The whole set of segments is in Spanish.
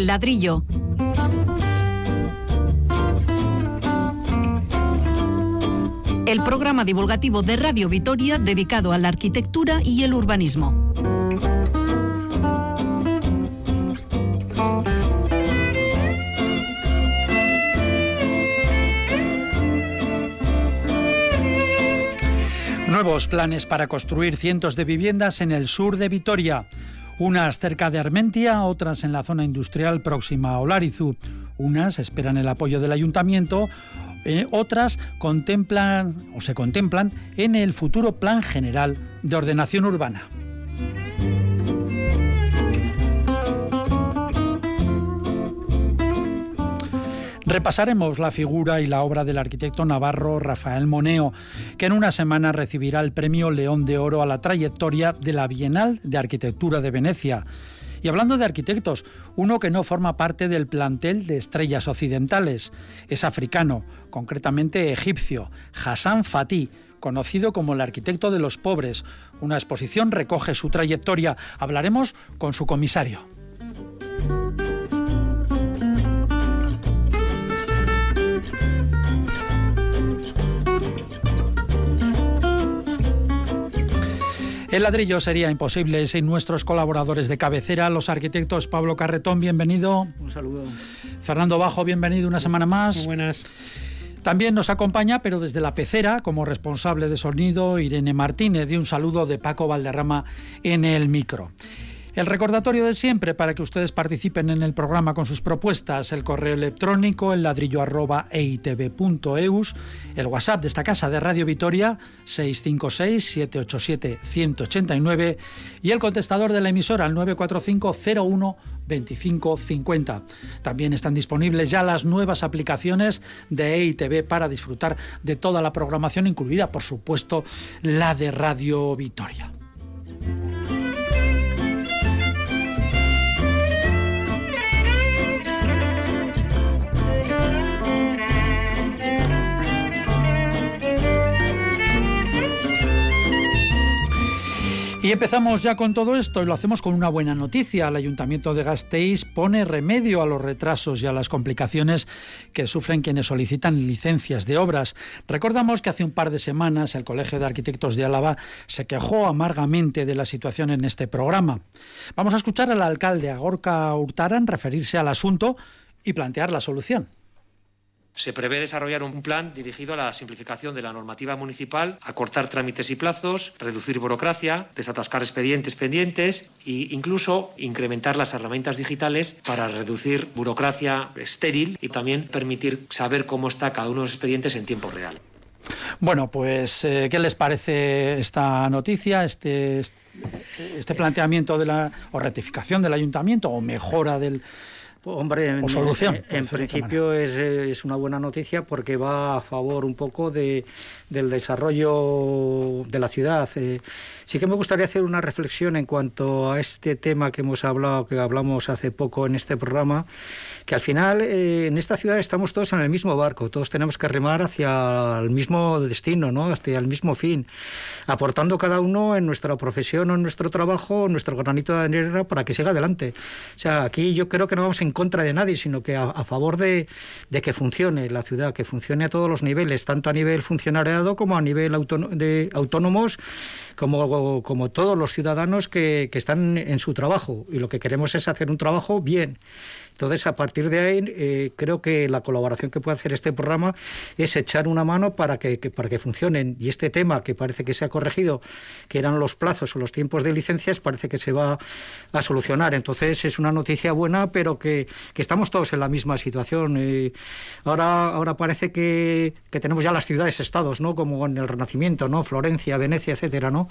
El ladrillo. El programa divulgativo de Radio Vitoria dedicado a la arquitectura y el urbanismo. Nuevos planes para construir cientos de viviendas en el sur de Vitoria. Unas cerca de Armentia, otras en la zona industrial próxima a Olarizu. Unas esperan el apoyo del ayuntamiento, eh, otras contemplan o se contemplan en el futuro Plan General de Ordenación Urbana. Repasaremos la figura y la obra del arquitecto navarro Rafael Moneo, que en una semana recibirá el premio León de Oro a la trayectoria de la Bienal de Arquitectura de Venecia. Y hablando de arquitectos, uno que no forma parte del plantel de estrellas occidentales, es africano, concretamente egipcio, Hassan Fatih, conocido como el arquitecto de los pobres. Una exposición recoge su trayectoria. Hablaremos con su comisario. El ladrillo sería imposible sin nuestros colaboradores de cabecera, los arquitectos Pablo Carretón, bienvenido. Un saludo. Fernando Bajo, bienvenido una semana más. Muy buenas. También nos acompaña, pero desde la pecera, como responsable de sonido, Irene Martínez, de un saludo de Paco Valderrama en el micro. El recordatorio de siempre para que ustedes participen en el programa con sus propuestas, el correo electrónico, el ladrillo arroba eitv.eus, el WhatsApp de esta casa de Radio Vitoria 656-787-189 y el contestador de la emisora al 945 01 2550. También están disponibles ya las nuevas aplicaciones de EITV para disfrutar de toda la programación, incluida por supuesto la de Radio Vitoria. Y empezamos ya con todo esto y lo hacemos con una buena noticia. El Ayuntamiento de Gasteiz pone remedio a los retrasos y a las complicaciones que sufren quienes solicitan licencias de obras. Recordamos que hace un par de semanas el Colegio de Arquitectos de Álava se quejó amargamente de la situación en este programa. Vamos a escuchar al alcalde Agorca Hurtaran referirse al asunto y plantear la solución. Se prevé desarrollar un plan dirigido a la simplificación de la normativa municipal, acortar trámites y plazos, reducir burocracia, desatascar expedientes pendientes e incluso incrementar las herramientas digitales para reducir burocracia estéril y también permitir saber cómo está cada uno de los expedientes en tiempo real. Bueno, pues, eh, ¿qué les parece esta noticia, este, este planteamiento de la, o rectificación del ayuntamiento o mejora del, Hombre, en, solución, en, principio es, es, una buena noticia porque va a favor un poco de, del desarrollo de la ciudad. Eh, sí que me gustaría hacer una reflexión en cuanto a este tema que hemos hablado, que hablamos hace poco en este programa, que al final eh, en esta ciudad estamos todos en el mismo barco, todos tenemos que remar hacia el mismo destino, ¿no? hacia el mismo fin, aportando cada uno en nuestra profesión o en nuestro trabajo nuestro granito de arena para que siga adelante. O sea, aquí yo creo que no vamos a en contra de nadie, sino que a, favor de, que funcione la ciudad, que funcione a todos los niveles, tanto a nivel funcionariado como a nivel de autónomos, como, como todos los ciudadanos que están en su trabajo. Y lo que queremos es hacer un trabajo bien. Entonces, a partir de ahí, eh, creo que la colaboración que puede hacer este programa es echar una mano para que, para que funcionen. Y este tema, que parece que se ha corregido, que eran los plazos o los tiempos de licencias, parece que se va a solucionar. Entonces, es una noticia buena, pero que, estamos todos en la misma situación. Eh, ahora, ahora parece que, tenemos ya las ciudades-estados, ¿no? Como en el Renacimiento, ¿no? Florencia, Venecia, etcétera, ¿no?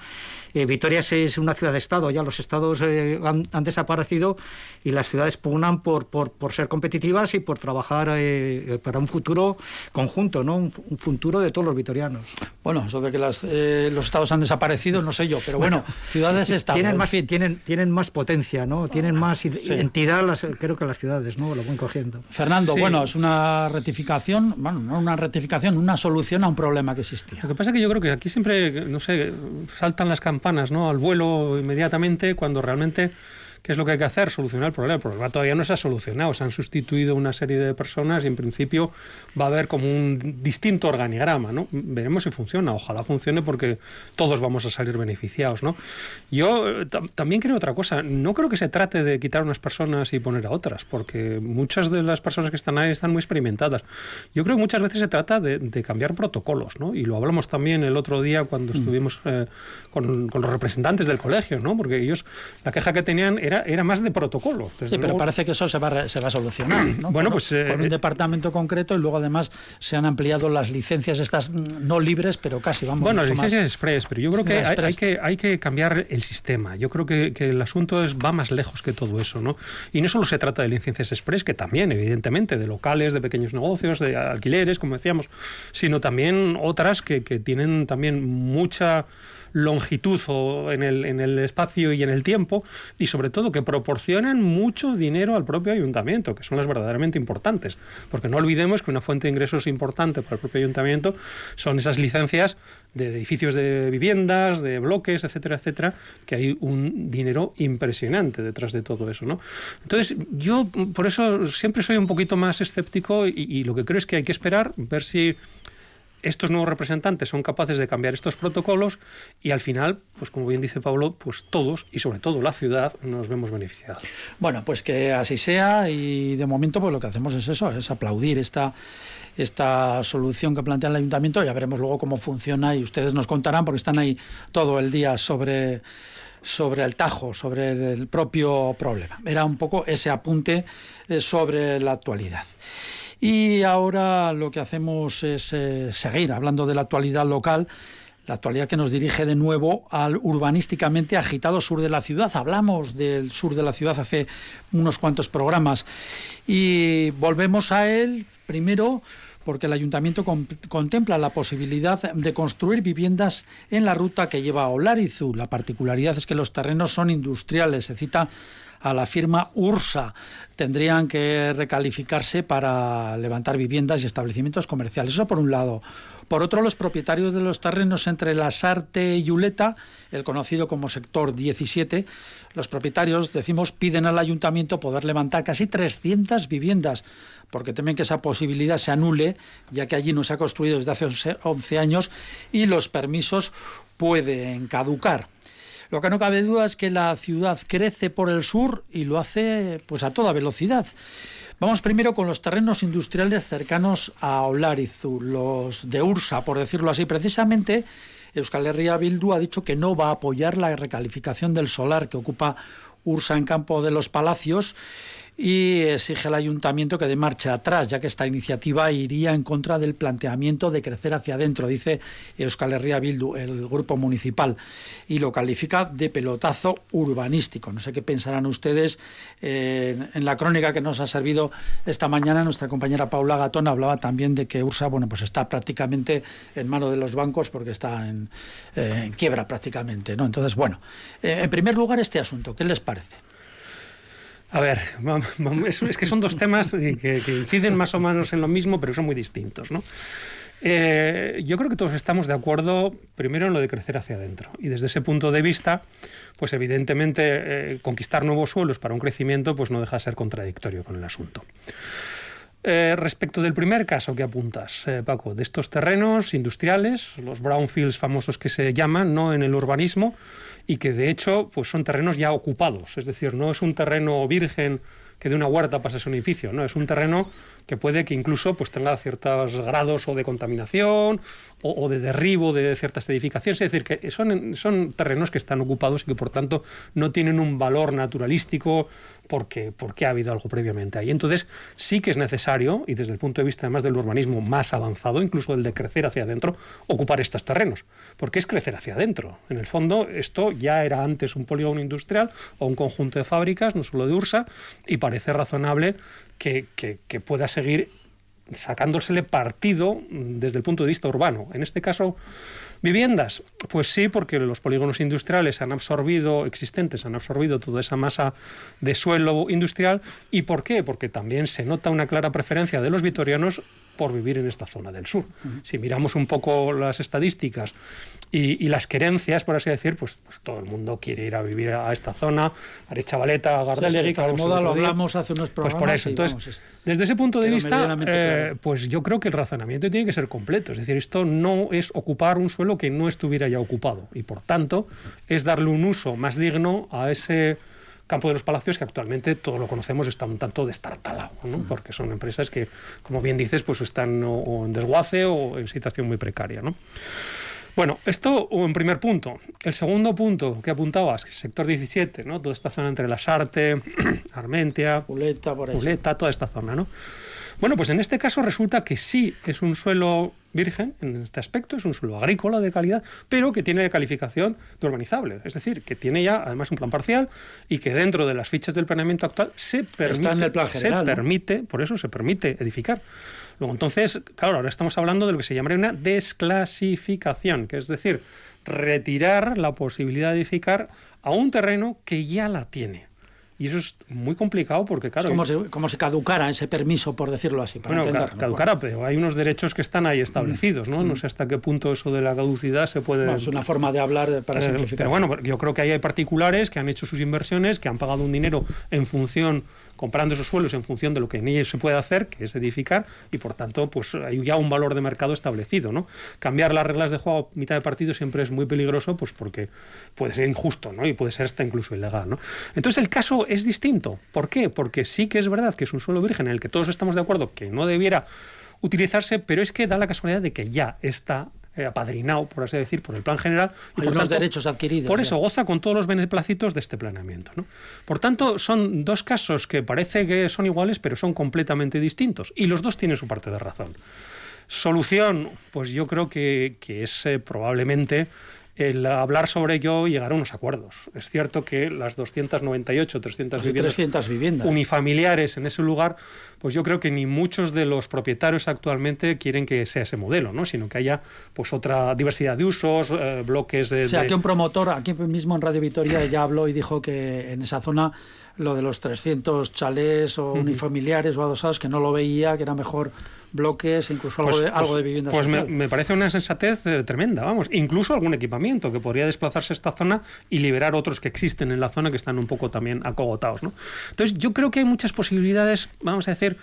Eh, Vitoria es una ciudad-estado, ya los estados han, han, desaparecido y las ciudades pugnan por, ser competitivas y por trabajar eh, para un futuro conjunto, ¿no? Un, futuro de todos los vitorianos. Bueno, eso de que eh, los estados han desaparecido, no sé yo, pero bueno, ciudades están. Tienen más, tienen, tienen más potencia, ¿no? Tienen más entidad, las, creo que las ciudades, ¿no? Lo van cogiendo. Fernando, bueno, es una rectificación, bueno, no una rectificación, una solución a un problema que existía. Lo que pasa es que yo creo que aquí siempre, no sé, saltan las campanas, ¿no? Al vuelo inmediatamente cuando realmente ¿Qué es lo que hay que hacer? Solucionar el problema. El problema todavía no se ha solucionado. Se han sustituido una serie de personas y en principio va a haber como un distinto organigrama. ¿no? Veremos si funciona. Ojalá funcione porque todos vamos a salir beneficiados. ¿no? Yo eh, también creo otra cosa. No creo que se trate de quitar unas personas y poner a otras, porque muchas de las personas que están ahí están muy experimentadas. Yo creo que muchas veces se trata de, cambiar protocolos. ¿no? Y lo hablamos también el otro día cuando mm. estuvimos eh, con, con, los representantes del colegio, ¿no? porque ellos, la queja que tenían era, era más de protocolo. sí, pero parece que eso se va, se va a solucionar. ¿no? bueno, pues. con un eh, departamento concreto y luego además se han ampliado las licencias estas mm, no libres, pero casi, vamos. Bueno, las licencias express, pero yo creo que hay, que hay que cambiar el sistema. Yo creo que, que, el asunto es, va más lejos que todo eso, ¿no? Y no solo se trata de licencias express, que también, evidentemente, de locales, de pequeños negocios, de alquileres, como decíamos, sino también otras que, que tienen también mucha longitud o en el, en el espacio y en el tiempo y sobre todo que proporcionan mucho dinero al propio ayuntamiento, que son las verdaderamente importantes. Porque no olvidemos que una fuente de ingresos importante para el propio ayuntamiento son esas licencias de edificios de viviendas, de bloques, etcétera, etcétera, que hay un dinero impresionante detrás de todo eso, ¿no? Entonces, yo por eso siempre soy un poquito más escéptico y, y lo que creo es que hay que esperar, ver si estos nuevos representantes son capaces de cambiar estos protocolos y al final, pues como bien dice Pablo, pues todos y sobre todo la ciudad nos vemos beneficiados. Bueno, pues que así sea y de momento pues lo que hacemos es eso, es aplaudir esta esta solución que plantea el ayuntamiento, ya veremos luego cómo funciona y ustedes nos contarán porque están ahí todo el día sobre sobre el tajo, sobre el propio problema. Era un poco ese apunte eh, sobre la actualidad. Y ahora lo que hacemos es eh, seguir hablando de la actualidad local la actualidad que nos dirige de nuevo al urbanísticamente agitado sur de la ciudad. Hablamos del sur de la ciudad hace unos cuantos programas y volvemos a él primero porque el ayuntamiento contempla la posibilidad de construir viviendas en la ruta que lleva a Olarizu. La particularidad es que los terrenos son industriales. Se cita a la firma URSA. Tendrían que recalificarse para levantar viviendas y establecimientos comerciales. Eso por un lado. Por otro, los propietarios de los terrenos entre la Sarte y Uleta, el conocido como sector 17, los propietarios, decimos, piden al ayuntamiento poder levantar casi 300 viviendas, porque temen que esa posibilidad se anule, ya que allí no se ha construido desde hace 11 años y los permisos pueden caducar. Lo que no cabe duda es que la ciudad crece por el sur y lo hace pues a toda velocidad. Vamos primero con los terrenos industriales cercanos a Olarizu, los de Ursa, por decirlo así. Precisamente, Euskal Herria Bildu ha dicho que no va a apoyar la recalificación del solar que ocupa Ursa en Campo de los Palacios y exige al ayuntamiento que dé marcha atrás, ya que esta iniciativa iría en contra del planteamiento de crecer hacia adentro, dice Euskal Herria Bildu, el grupo municipal, y lo califica de pelotazo urbanístico. No sé qué pensarán ustedes. Eh, en la crónica que nos ha servido esta mañana, nuestra compañera Paula Gatón hablaba también de que Ursa bueno, pues está prácticamente en mano de los bancos porque está en, eh, quiebra prácticamente. ¿no? Entonces, bueno, eh, en primer lugar, este asunto, ¿qué les parece? A ver, es que son dos temas que, inciden más o menos en lo mismo, pero son muy distintos. ¿no? Eh, yo creo que todos estamos de acuerdo, primero, en lo de crecer hacia adentro. Y desde ese punto de vista, pues evidentemente eh, conquistar nuevos suelos para un crecimiento pues no deja de ser contradictorio con el asunto. Eh, respecto del primer caso que apuntas, Paco, de estos terrenos industriales, los brownfields famosos que se llaman, ¿no? En el urbanismo, y que de hecho pues son terrenos ya ocupados, es decir, no es un terreno virgen que de una huerta pasas a un edificio, no, es un terreno que puede que incluso pues, tenga ciertos grados o de contaminación o, de derribo de ciertas edificaciones. Es decir, que son, terrenos que están ocupados y que por tanto no tienen un valor naturalístico porque, porque ha habido algo previamente ahí. Entonces sí que es necesario, y desde el punto de vista además del urbanismo más avanzado, incluso el de crecer hacia adentro, ocupar estos terrenos. Porque es crecer hacia adentro. En el fondo, esto ya era antes un polígono industrial o un conjunto de fábricas, no solo de Ursa, y parece razonable que, pueda seguir sacándosele partido desde el punto de vista urbano. En este caso, viviendas, pues sí, porque los polígonos industriales han absorbido, existentes, han absorbido toda esa masa de suelo industrial. ¿Y por qué? Porque también se nota una clara preferencia de los vitorianos por vivir en esta zona del sur. Si miramos un poco las estadísticas y, las querencias, por así decir, pues, pues, todo el mundo quiere ir a vivir a esta zona, Arechavaleta, Gardelegui, sí, moda lo hablamos hace unos programas. Pues por eso, entonces, desde ese punto de vista, eh, pues yo creo que el razonamiento tiene que ser completo. Es decir, esto no es ocupar un suelo que no estuviera ya ocupado y por tanto es darle un uso más digno a ese campo de los palacios que actualmente todos lo conocemos está un tanto destartalado, ¿no? porque son empresas que, como bien dices, pues están o en desguace o en situación muy precaria. ¿no? Bueno, esto en primer punto. El segundo punto que apuntabas, que sector 17, ¿no? Toda esta zona entre la Sarte, Armentia, Uleta, por ahí. toda esta zona, ¿no? Bueno, pues en este caso resulta que sí es un suelo virgen en este aspecto, es un suelo agrícola de calidad, pero que tiene calificación de urbanizable, es decir, que tiene ya además un plan parcial y que dentro de las fichas del planeamiento actual se permite, se permite, por eso se permite edificar. Luego, entonces, claro, ahora estamos hablando de lo que se llamaría una desclasificación, que es decir, retirar la posibilidad de edificar a un terreno que ya la tiene. Y eso es muy complicado porque, claro... Es como, se, caducara ese permiso, por decirlo así, para bueno, caducara, pero hay unos derechos que están ahí establecidos, ¿no? No sé hasta qué punto eso de la caducidad se puede... es una forma de hablar para eh, simplificar. Pero bueno, yo creo que ahí hay particulares que han hecho sus inversiones, que han pagado un dinero en función comprando esos suelos en función de lo que en ellos se puede hacer, que es edificar, y por tanto, pues hay ya un valor de mercado establecido, ¿no? Cambiar las reglas de juego a mitad de partido siempre es muy peligroso, pues porque puede ser injusto, ¿no? Y puede ser hasta incluso ilegal, ¿no? Entonces el caso es distinto. ¿Por qué? Porque sí que es verdad que es un suelo virgen en el que todos estamos de acuerdo que no debiera utilizarse, pero es que da la casualidad de que ya está eh, apadrinado, por así decir, por el plan general. Y por los derechos adquiridos. Por eso goza con todos los beneplacitos de este planeamiento. ¿no? Por tanto, son dos casos que parece que son iguales, pero son completamente distintos. Y los dos tienen su parte de razón. Solución, pues yo creo que, es eh, probablemente el hablar sobre ello y llegar a unos acuerdos. Es cierto que las 298, 300 viviendas, 300 viviendas unifamiliares en ese lugar, pues yo creo que ni muchos de los propietarios actualmente quieren que sea ese modelo, ¿no? sino que haya pues otra diversidad de usos, eh, bloques de... O sea, que un promotor, aquí mismo en Radio Vitoria, ya habló y dijo que en esa zona lo de los 300 chalés o unifamiliares o adosados, que no lo veía, que era mejor bloques, incluso algo, pues, de, algo de vivienda pues Me, parece una sensatez eh, tremenda, vamos. Incluso algún equipamiento que podría desplazarse a esta zona y liberar otros que existen en la zona que están un poco también acogotados, ¿no? Entonces, yo creo que hay muchas posibilidades, vamos a decir,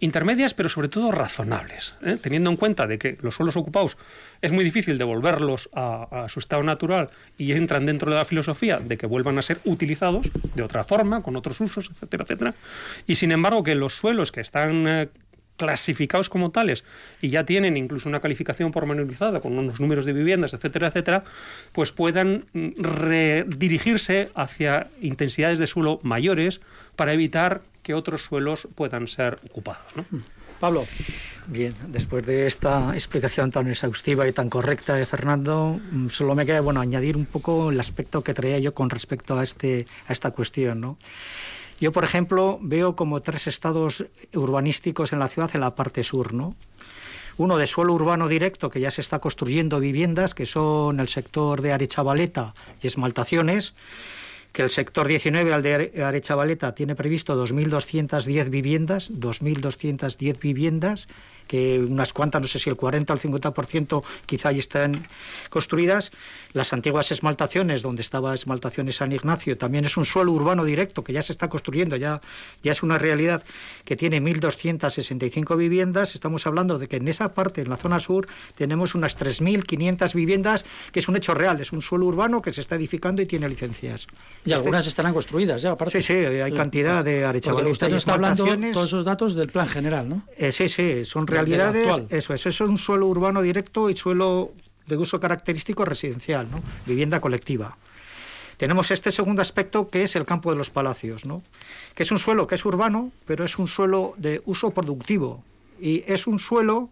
intermedias, pero sobre todo razonables, ¿eh? teniendo en cuenta de que los suelos ocupados es muy difícil devolverlos a, a, su estado natural y entran dentro de la filosofía de que vuelvan a ser utilizados de otra forma, con otros usos, etcétera, etcétera. Y sin embargo que los suelos que están eh, clasificados como tales y ya tienen incluso una calificación pormenorizada con unos números de viviendas, etcétera, etcétera, pues puedan mm, redirigirse hacia intensidades de suelo mayores para evitar que otros suelos puedan ser ocupados. Pablo. Bien, después de esta explicación tan exhaustiva y tan correcta de Fernando, mm, solo me queda bueno añadir un poco el aspecto que traía yo con respecto a este a esta cuestión, ¿no? Yo, por ejemplo, veo como tres estados urbanísticos en la ciudad en la parte sur, ¿no? Uno de suelo urbano directo, que ya se está construyendo viviendas, que son el sector de Arechavaleta y Esmaltaciones, que el sector 19 al de Arechavaleta tiene previsto 2.210 viviendas, 2.210 viviendas, que unas cuantas, no sé si el 40 o el 50% quizá ya están construidas. Las antiguas esmaltaciones, donde estaba esmaltaciones San Ignacio, también es un suelo urbano directo que ya se está construyendo, ya, ya es una realidad que tiene 1.265 viviendas. Estamos hablando de que en esa parte, en la zona sur, tenemos unas 3.500 viviendas, que es un hecho real, es un suelo urbano que se está edificando y tiene licencias. Y algunas estarán construidas ya, aparte. Sí, sí, hay cantidad de arechavaleta. Usted está hablando todos esos datos del plan general, ¿no? Eh, sí, sí, son reales eso es, eso es un suelo urbano directo y suelo de uso característico residencial, ¿no? vivienda colectiva. Tenemos este segundo aspecto que es el campo de los palacios, ¿no? que es un suelo que es urbano, pero es un suelo de uso productivo y es un suelo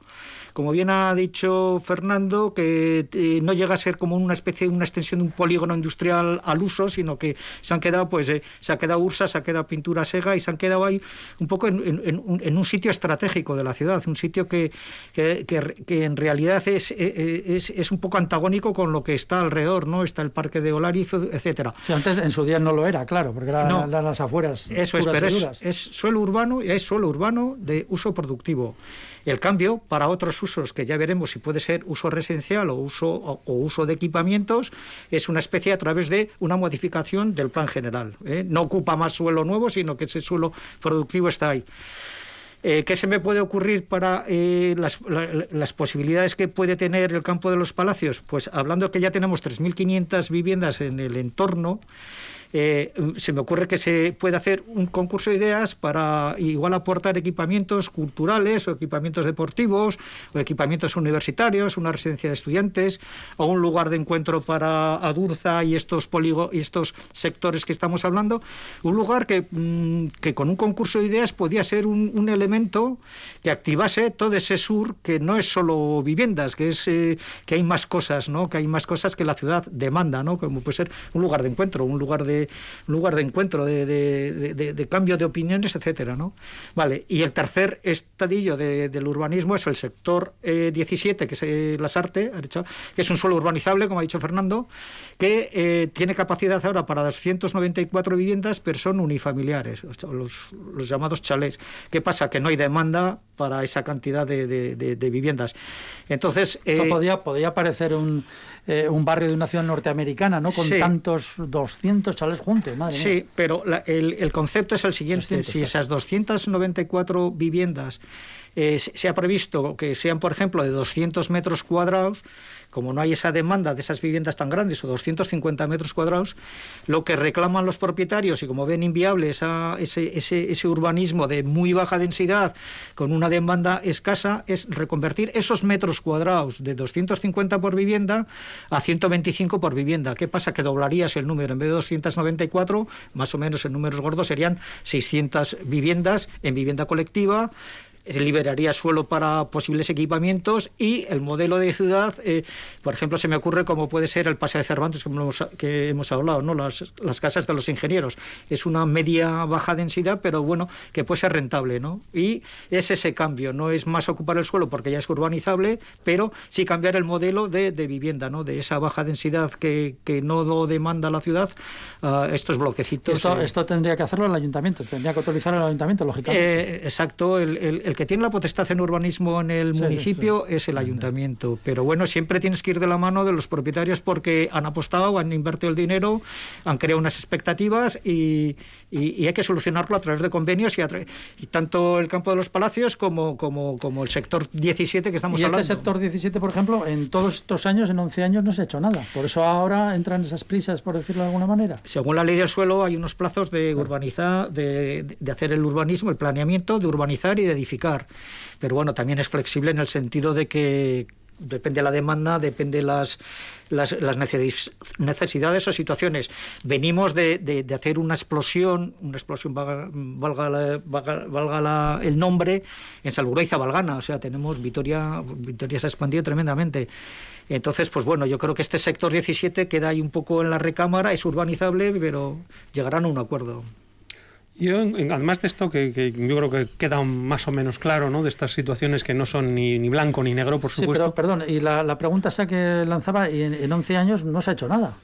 como bien ha dicho Fernando, que eh, no llega a ser como una especie, una extensión de un polígono industrial al uso, sino que se han quedado, pues, eh, se ha quedado Ursa, se ha quedado Pintura Sega y se han quedado ahí un poco en, un sitio estratégico de la ciudad, un sitio que, que, en realidad es, eh, es, es, un poco antagónico con lo que está alrededor, ¿no? Está el Parque de Olariz, etcétera. antes en su día no lo era, claro, porque eran las afueras. Eso es, pero es, suelo urbano, es suelo urbano de uso productivo El cambio para otros usos, que ya veremos si puede ser uso residencial o uso, o, uso de equipamientos, es una especie a través de una modificación del plan general. ¿eh? No ocupa más suelo nuevo, sino que ese suelo productivo está ahí. Eh, ¿Qué se me puede ocurrir para eh, las, las, posibilidades que puede tener el campo de los palacios? Pues hablando que ya tenemos 3.500 viviendas en el entorno, eh, se me ocurre que se puede hacer un concurso de ideas para igual aportar equipamientos culturales o equipamientos deportivos o equipamientos universitarios, una residencia de estudiantes o un lugar de encuentro para Adurza y estos y estos sectores que estamos hablando, un lugar que, mm, que con un concurso de ideas podía ser un, elemento que activase todo ese sur que no es solo viviendas, que es eh, que hay más cosas, ¿no? Que hay más cosas que la ciudad demanda, ¿no? Como puede ser un lugar de encuentro, un lugar de lugar de encuentro, de, cambio de opiniones, etcétera, ¿no? Vale, y el tercer estadillo del urbanismo es el sector 17, eh, que es eh, las artes, que es un suelo urbanizable, como ha dicho Fernando, que eh, tiene capacidad ahora para 294 viviendas, pero son unifamiliares, los, los llamados chalés. ¿Qué pasa? Que no hay demanda para esa cantidad de, viviendas. Entonces... Esto podía, podía parecer un eh, un barrio de una ciudad norteamericana, ¿no? Con tantos 200 chales juntos, madre Sí, pero el, concepto es el siguiente. si esas 294 viviendas eh, se ha previsto que sean, por ejemplo, de 200 metros cuadrados, como no hay esa demanda de esas viviendas tan grandes o 250 metros cuadrados, lo que reclaman los propietarios y como ven inviable ese, ese, ese, urbanismo de muy baja densidad con una demanda escasa es reconvertir esos metros cuadrados de 250 por vivienda a 125 por vivienda. ¿Qué pasa? Que doblarías el número. En vez de 294, más o menos en números gordos serían 600 viviendas en vivienda colectiva se liberaría suelo para posibles equipamientos y el modelo de ciudad, eh, por ejemplo, se me ocurre como puede ser el Paseo de Cervantes, que hemos, que hemos hablado, ¿no? Las, las, casas de los ingenieros. Es una media baja densidad, pero bueno, que puede ser rentable, ¿no? Y es ese cambio, no es más ocupar el suelo porque ya es urbanizable, pero sí cambiar el modelo de, de vivienda, ¿no? De esa baja densidad que, que no demanda la ciudad a estos bloquecitos. Esto, esto, tendría que hacerlo el ayuntamiento, tendría que autorizar el ayuntamiento, lógicamente. Eh, exacto, el, el que tiene la potestad en urbanismo en el municipio es el ayuntamiento. Pero bueno, siempre tienes que ir de la mano de los propietarios porque han apostado, han invertido el dinero, han creado unas expectativas y, hay que solucionarlo a través de convenios y, y, tanto el campo de los palacios como, como, como el sector 17 que estamos y este hablando. este sector 17, por ejemplo, en todos estos años, en 11 años, no se ha hecho nada. Por eso ahora entran esas prisas, por decirlo de alguna manera. Según la ley del suelo, hay unos plazos de urbanizar, de, de hacer el urbanismo, el planeamiento, de urbanizar y de edificar. Pero bueno, también es flexible en el sentido de que depende de la demanda, depende las, las, las necesidades o situaciones. Venimos de, de, hacer una explosión, una explosión valga, valga, el nombre, en Salburaiza Valgana, o sea, tenemos Vitoria, Vitoria se ha expandido tremendamente. Entonces, pues bueno, yo creo que este sector 17 queda ahí un poco en la recámara, es urbanizable, pero llegarán a un acuerdo. Yo, además de esto, que, yo creo que queda más o menos claro, ¿no? De estas situaciones que no son ni, ni blanco ni negro, por supuesto. Sí, pero, perdón, y la, la pregunta esa que lanzaba, y en, en 11 años no se ha hecho nada.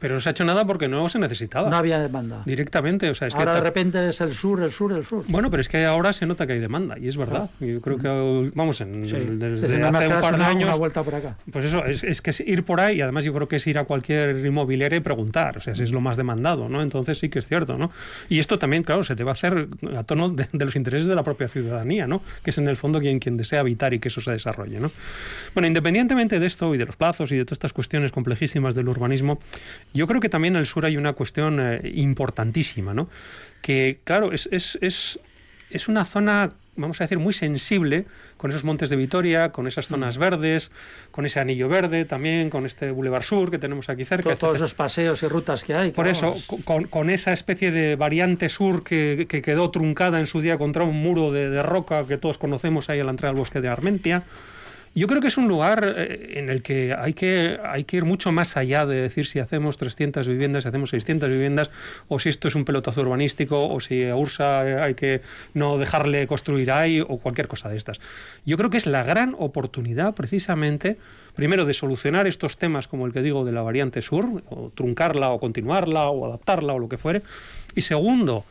Pero no se ha hecho nada porque no se necesitaba. No había demanda. Directamente. O sea, es ahora de repente es el sur, el sur, el sur. Bueno, pero es que ahora se nota que hay demanda, y es verdad. Yo creo que, vamos, en, desde, hace un par de años. Una vuelta por acá. Pues eso, es, es, que es ir por ahí, y además yo creo que es ir a cualquier inmobiliaria y preguntar. O sea, si es lo más demandado, ¿no? Entonces sí que es cierto, ¿no? Y esto también, claro, se te va a hacer a tono de, los intereses de la propia ciudadanía, ¿no? Que es en el fondo quien, quien desea habitar y que eso se desarrolle, ¿no? Bueno, independientemente de esto y de los plazos y de todas estas cuestiones complejísimas del urbanismo, yo creo que también el sur hay una cuestión eh, importantísima, ¿no? Que, claro, es, es, es, es, una zona, vamos a decir, muy sensible con esos montes de Vitoria, con esas zonas mm. verdes, con ese anillo verde también, con este Boulevard Sur que tenemos aquí cerca. todos esos paseos y rutas que hay. Por eso, con, con, esa especie de variante sur que, que, quedó truncada en su día contra un muro de, de roca que todos conocemos ahí a la entrada del bosque de Armentia. Yo creo que es un lugar eh, en el que hay que, hay que ir mucho más allá de decir si hacemos 300 viviendas, si hacemos 600 viviendas, o si esto es un pelotazo urbanístico, o si a Ursa hay que no dejarle construir ahí, o cualquier cosa de estas. Yo creo que es la gran oportunidad, precisamente, primero, de solucionar estos temas como el que digo de la variante sur, o truncarla, o continuarla, o adaptarla, o lo que fuere, y segundo,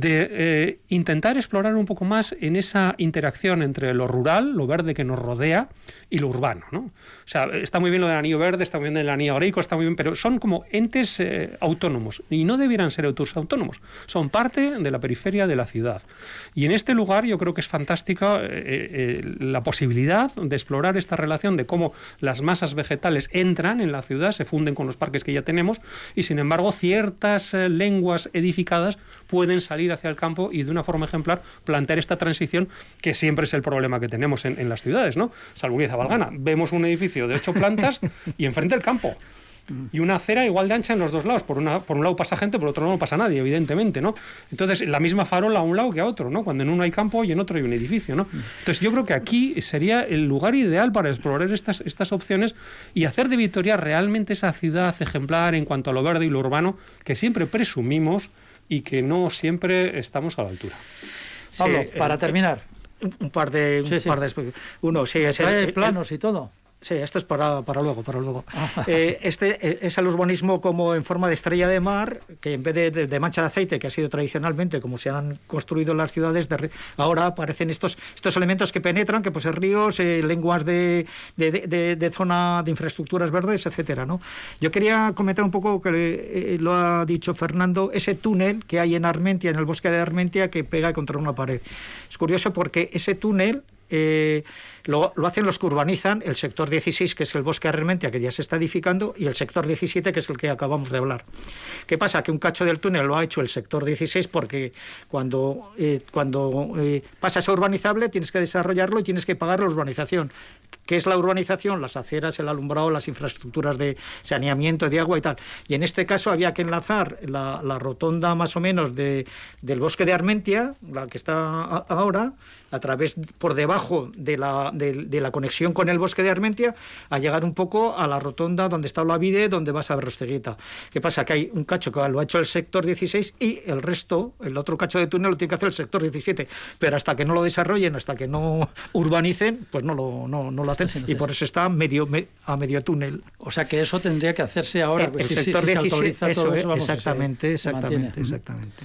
de eh, intentar explorar un poco más en esa interacción entre lo rural, lo verde que nos rodea, y lo urbano. ¿no? O sea, está muy bien lo del anillo verde, está muy bien el anillo agrícola, está muy bien, pero son como entes eh, autónomos y no debieran ser autónomos. Son parte de la periferia de la ciudad. Y en este lugar yo creo que es fantástica eh, la posibilidad de explorar esta relación de cómo las masas vegetales entran en la ciudad, se funden con los parques que ya tenemos y sin embargo ciertas lenguas edificadas pueden salir hacia el campo y de una forma ejemplar plantear esta transición que siempre es el problema que tenemos en, las ciudades, ¿no? Salvo Valgana. Vemos un edificio de ocho plantas y enfrente el campo y una acera igual de ancha en los dos lados. Por, una, por un lado pasa gente, por otro lado no pasa nadie, evidentemente, ¿no? Entonces, la misma farola a un lado que a otro, ¿no? Cuando en uno hay campo y en otro hay un edificio, ¿no? Entonces, yo creo que aquí sería el lugar ideal para explorar estas, estas opciones y hacer de Vitoria realmente esa ciudad ejemplar en cuanto a lo verde y lo urbano que siempre presumimos y que no siempre estamos a la altura. Pablo, para eh, terminar. Un par de, un par de uno sí planos y todo Sí, esto es para, para luego, para luego. Ah. Eh, este eh, es el urbanismo como en forma de estrella de mar, que en vez de, mancha de aceite, que ha sido tradicionalmente como se han construido las ciudades, ahora aparecen estos, estos elementos que penetran, que pues ríos, eh, lenguas de, de, zona de infraestructuras verdes, etcétera. ¿no? Yo quería comentar un poco, que lo ha dicho Fernando, ese túnel que hay en Armentia, en el bosque de Armentia, que pega contra una pared. Es curioso porque ese túnel eh, lo, hacen los que urbanizan el sector 16, que es el bosque Armentia, que ya se está edificando, y el sector 17, que es el que acabamos de hablar. ¿Qué pasa? Que un cacho del túnel lo ha hecho el sector 16 porque cuando, eh, cuando eh, pasas a urbanizable tienes que desarrollarlo y tienes que pagar la urbanización. ¿Qué es la urbanización? Las aceras, el alumbrado, las infraestructuras de saneamiento, de agua y tal. Y en este caso había que enlazar la, la rotonda más o menos de, del bosque de Armentia, la que está ahora, a través por debajo de la, de, la conexión con el bosque de Armentia a llegar un poco a la rotonda donde está la vide donde vas a ver Rosteguita. ¿Qué pasa? Que hay un cacho que lo ha hecho el sector 16 y el resto, el otro cacho de túnel lo tiene que hacer el sector 17. Pero hasta que no lo desarrollen, hasta que no urbanicen, pues no lo, no, no lo hacen. Y por eso está medio, a medio túnel. O sea que eso tendría que hacerse ahora. El, pues, sector 16, eso, exactamente, exactamente, exactamente.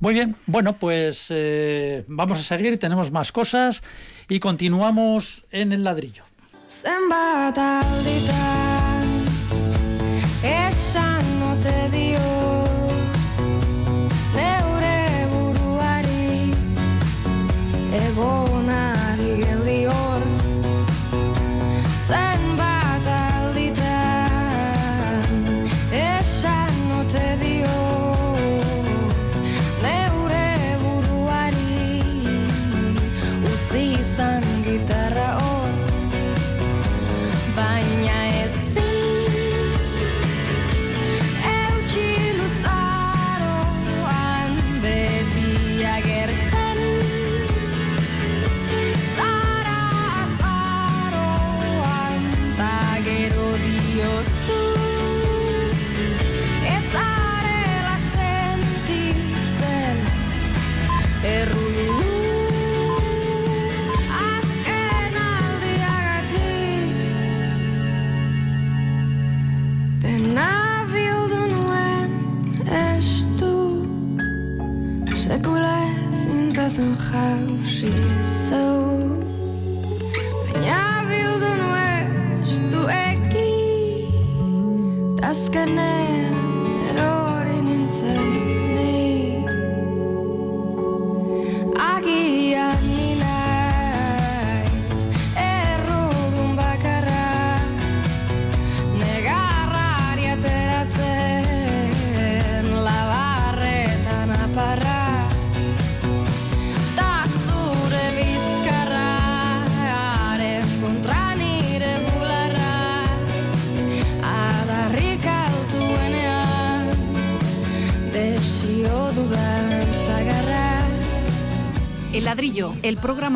Muy bien, bueno, pues eh, vamos a seguir, tenemos más cosas y continuamos en el ladrillo.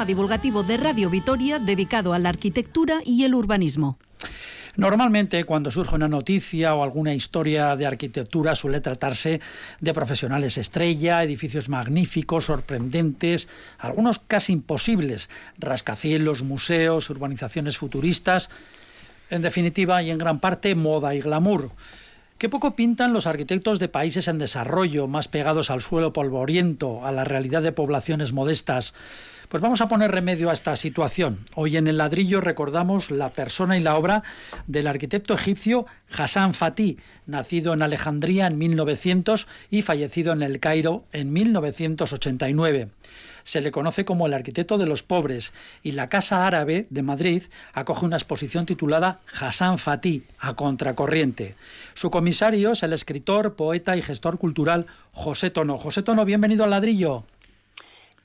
Divulgativo de Radio Vitoria dedicado a la arquitectura y el urbanismo. Normalmente, cuando surge una noticia o alguna historia de arquitectura, suele tratarse de profesionales estrella, edificios magníficos, sorprendentes, algunos casi imposibles, rascacielos, museos, urbanizaciones futuristas, en definitiva y en gran parte moda y glamour. Qué poco pintan los arquitectos de países en desarrollo, más pegados al suelo polvoriento, a la realidad de poblaciones modestas. Pues vamos a poner remedio a esta situación. Hoy en el ladrillo recordamos la persona y la obra del arquitecto egipcio Hassan Fatih, nacido en Alejandría en 1900 y fallecido en el Cairo en 1989 se le conoce como el arquitecto de los pobres y la Casa Árabe de Madrid acoge una exposición titulada Hassan Fatih, a contracorriente. Su comisario es el escritor, poeta y gestor cultural José Tono. José Tono, bienvenido al ladrillo.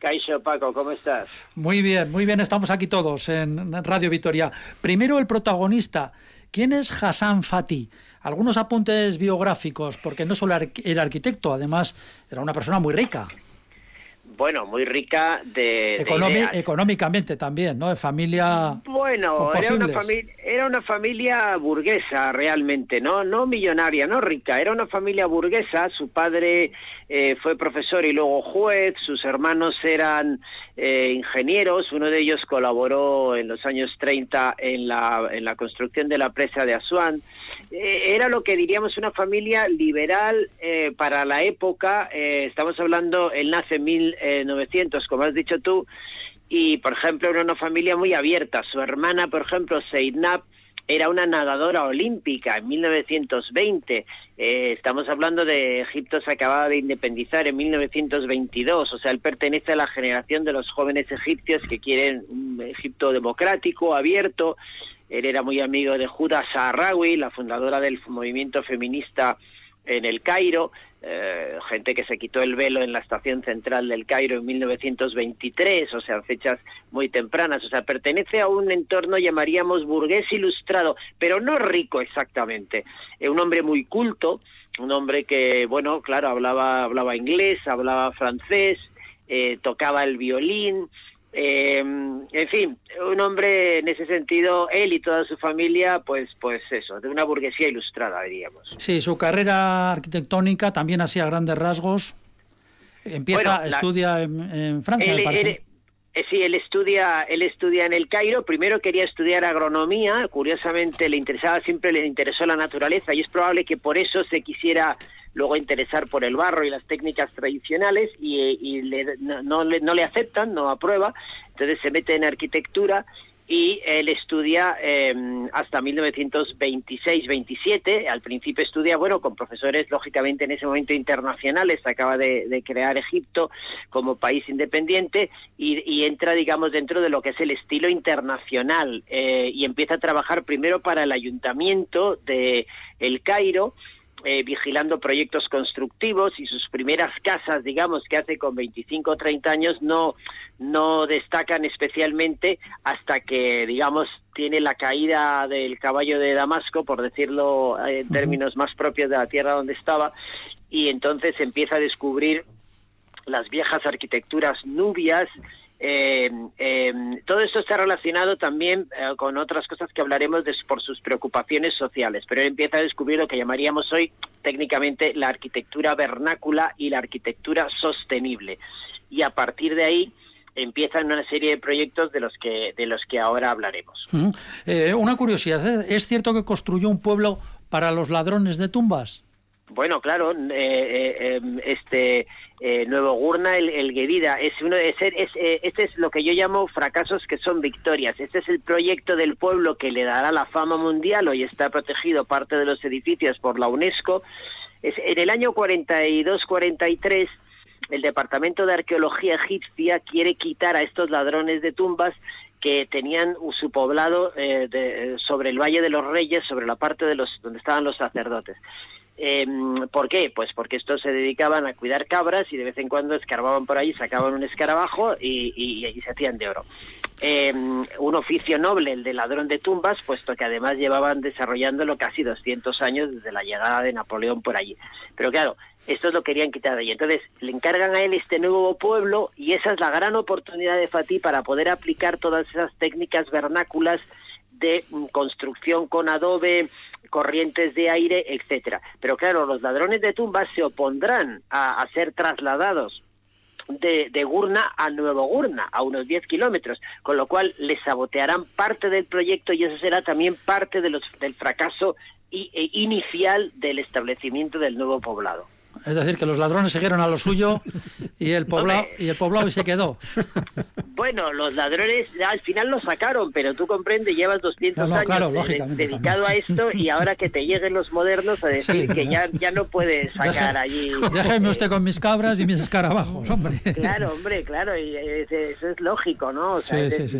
Caixo, Paco, ¿cómo estás? Muy bien, muy bien, estamos aquí todos en Radio Vitoria. Primero el protagonista. ¿Quién es Hassan Fatih? Algunos apuntes biográficos, porque no solo era arquitecto, además era una persona muy rica bueno, muy rica de, económicamente también, ¿no? De familia. Bueno, era una, familia, era una familia burguesa realmente, no, no millonaria, no rica. Era una familia burguesa. Su padre eh, fue profesor y luego juez. Sus hermanos eran eh, ingenieros. Uno de ellos colaboró en los años 30 en la, en la construcción de la presa de Asuán. Eh, era lo que diríamos una familia liberal para la época. estamos hablando, él nace en mil 900, como has dicho tú, y por ejemplo era una familia muy abierta. Su hermana, por ejemplo, Seidnab, era una nadadora olímpica en 1920. Eh, estamos hablando de Egipto se acababa de independizar en 1922, o sea, él pertenece a la generación de los jóvenes egipcios que quieren un Egipto democrático, abierto. Él era muy amigo de Judah Sahrawi, la fundadora del movimiento feminista en el Cairo. Eh, gente que se quitó el velo en la estación central del Cairo en 1923, o sea, fechas muy tempranas, o sea, pertenece a un entorno llamaríamos burgués ilustrado, pero no rico exactamente, eh, un hombre muy culto, un hombre que, bueno, claro, hablaba, hablaba inglés, hablaba francés, eh, tocaba el violín, eh, en fin, un hombre en ese sentido, él y toda su familia, pues, pues eso, de una burguesía ilustrada, diríamos. Sí, su carrera arquitectónica también hacía grandes rasgos. Empieza, estudia en, Francia, eh, sí, él estudia, él estudia en el Cairo. Primero quería estudiar agronomía. Curiosamente, le interesaba siempre le interesó la naturaleza y es probable que por eso se quisiera luego interesar por el barro y las técnicas tradicionales y, no, le, aceptan, no aprueba, entonces se mete en arquitectura y él estudia em, hasta 1926-27. Al principio estudia, bueno, con profesores, lógicamente, en ese momento internacionales. Acaba de, crear Egipto como país independiente y, entra, digamos, dentro de lo que es el estilo internacional eh, y empieza a trabajar primero para el ayuntamiento de El Cairo eh, vigilando proyectos constructivos y sus primeras casas, digamos, que hace con 25 o 30 años, no, no destacan especialmente hasta que, digamos, tiene la caída del caballo de Damasco, por decirlo eh, en términos más propios de la tierra donde estaba, y entonces empieza a descubrir las viejas arquitecturas nubias, eh, eh, todo esto está relacionado también eh, con otras cosas que hablaremos de, por sus preocupaciones sociales, pero él empieza a descubrir lo que llamaríamos hoy técnicamente la arquitectura vernácula y la arquitectura sostenible. Y a partir de ahí empiezan una serie de proyectos de los que, de los que ahora hablaremos. Eh, una curiosidad, ¿es cierto que construyó un pueblo para los ladrones de tumbas? Bueno, claro, eh, eh, em, este eh, Nuevo Gurna, el, el es uno es, es, este es lo que yo llamo fracasos que son victorias. Este es el proyecto del pueblo que le dará la fama mundial. Hoy está protegido parte de los edificios por la UNESCO. Es, en el año 42-43 el Departamento de Arqueología egipcia quiere quitar a estos ladrones de tumbas que tenían su poblado sobre el Valle de los Reyes, sobre la parte de los donde estaban los sacerdotes. Eh, ¿Por qué? Pues porque estos se dedicaban a cuidar cabras y de vez en cuando escarbaban por ahí, sacaban un escarabajo y, y, se hacían de oro. Em, un oficio noble, el de ladrón de tumbas, puesto que además llevaban desarrollándolo casi 200 años desde la llegada de Napoleón por allí. Pero claro, estos lo querían quitar de allí. Entonces le encargan a él este nuevo pueblo y esa es la gran oportunidad de Fatih para poder aplicar todas esas técnicas vernáculas de construcción con adobe, corrientes de aire, etcétera. Pero claro, los ladrones de tumbas se opondrán a, ser trasladados de, de, Gurna a Nuevo Gurna, a unos 10 kilómetros, con lo cual les sabotearán parte del proyecto y eso será también parte del fracaso e inicial del establecimiento del nuevo poblado. Es decir, que los ladrones siguieron a lo suyo y el poblado, y el poblado se quedó. Bueno, los ladrones al final lo sacaron, pero tú comprendes, llevas 200 años dedicado a esto y ahora que te lleguen los modernos a decir que ya, ya no puedes sacar allí... Déjeme usted con mis cabras y mis escarabajos, hombre. Claro, hombre, claro, y eso es lógico, ¿no? O sea, sí, sí, sí.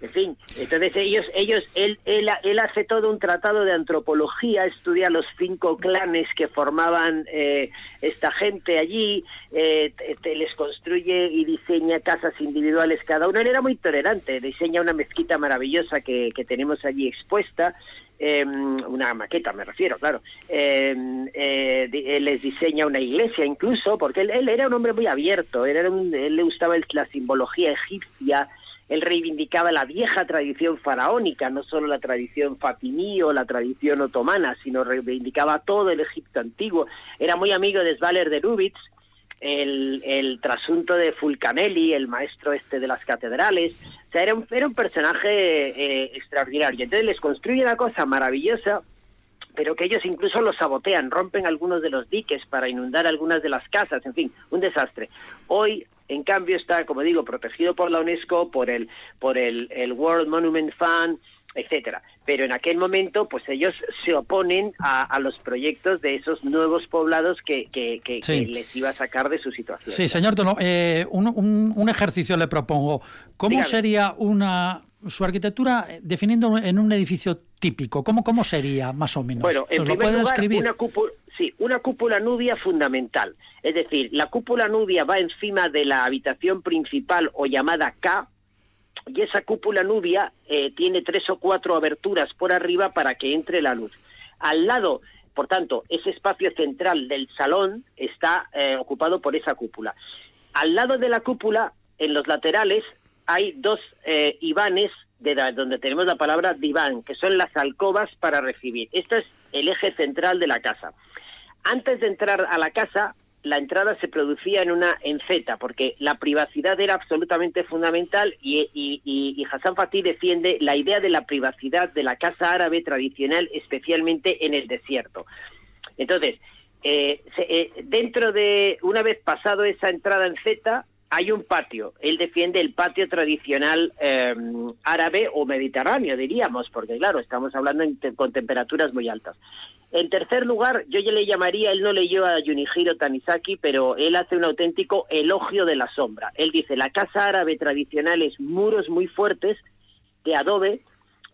En fin, entonces ellos, ellos, él, él, hace todo un tratado de antropología, estudia los cinco clanes que formaban eh, esta gente allí, eh, les construye y diseña casas individuales cada uno. Él era muy tolerante, diseña una mezquita maravillosa que, que tenemos allí expuesta. Em, una maqueta me refiero, claro, em, eh, les diseña una iglesia incluso, porque él, él era un hombre muy abierto, él, era un, él le gustaba la simbología egipcia, él reivindicaba la vieja tradición faraónica, no solo la tradición fatimí o la tradición otomana, sino reivindicaba todo el Egipto antiguo. Era muy amigo de Svaler de Rubitz, el, el trasunto de Fulcanelli, el maestro este de las catedrales. O sea, era un, era un personaje eh, extraordinario. Entonces les construye una cosa maravillosa pero que ellos incluso lo sabotean, rompen algunos de los diques para inundar algunas de las casas, en fin, un desastre. Hoy en cambio está, como digo, protegido por la UNESCO, por el, por el, World Monument Fund, etcétera. Pero en aquel momento, pues ellos se oponen a, los proyectos de esos nuevos poblados que, que, les iba a sacar de su situación. Sí, señor Tono, eh, un, un, ejercicio le propongo. ¿Cómo sería una su arquitectura definiendo en un edificio típico? ¿Cómo, cómo sería más o menos? Bueno, en primer lugar, una cúpula, Sí, una cúpula nubia fundamental. Es decir, la cúpula nubia va encima de la habitación principal o llamada K, y esa cúpula nubia eh, tiene tres o cuatro aberturas por arriba para que entre la luz. Al lado, por tanto, ese espacio central del salón está eh, ocupado por esa cúpula. Al lado de la cúpula, en los laterales, hay dos eh, ibanes de donde tenemos la palabra diván, que son las alcobas para recibir. Este es el eje central de la casa. Antes de entrar a la casa, la entrada se producía en una enceta, porque la privacidad era absolutamente fundamental y, Hassan Fatih defiende la idea de la privacidad de la casa árabe tradicional, especialmente en el desierto. Entonces, eh, eh, dentro de, una vez pasado esa entrada en Z, hay un patio. Él defiende el patio tradicional eh, árabe o mediterráneo, diríamos, porque claro, estamos hablando con temperaturas muy altas. En tercer lugar, yo ya le llamaría, él no leyó a Junihiro Tanizaki, pero él hace un auténtico elogio de la sombra. Él dice, la casa árabe tradicional es muros muy fuertes de adobe,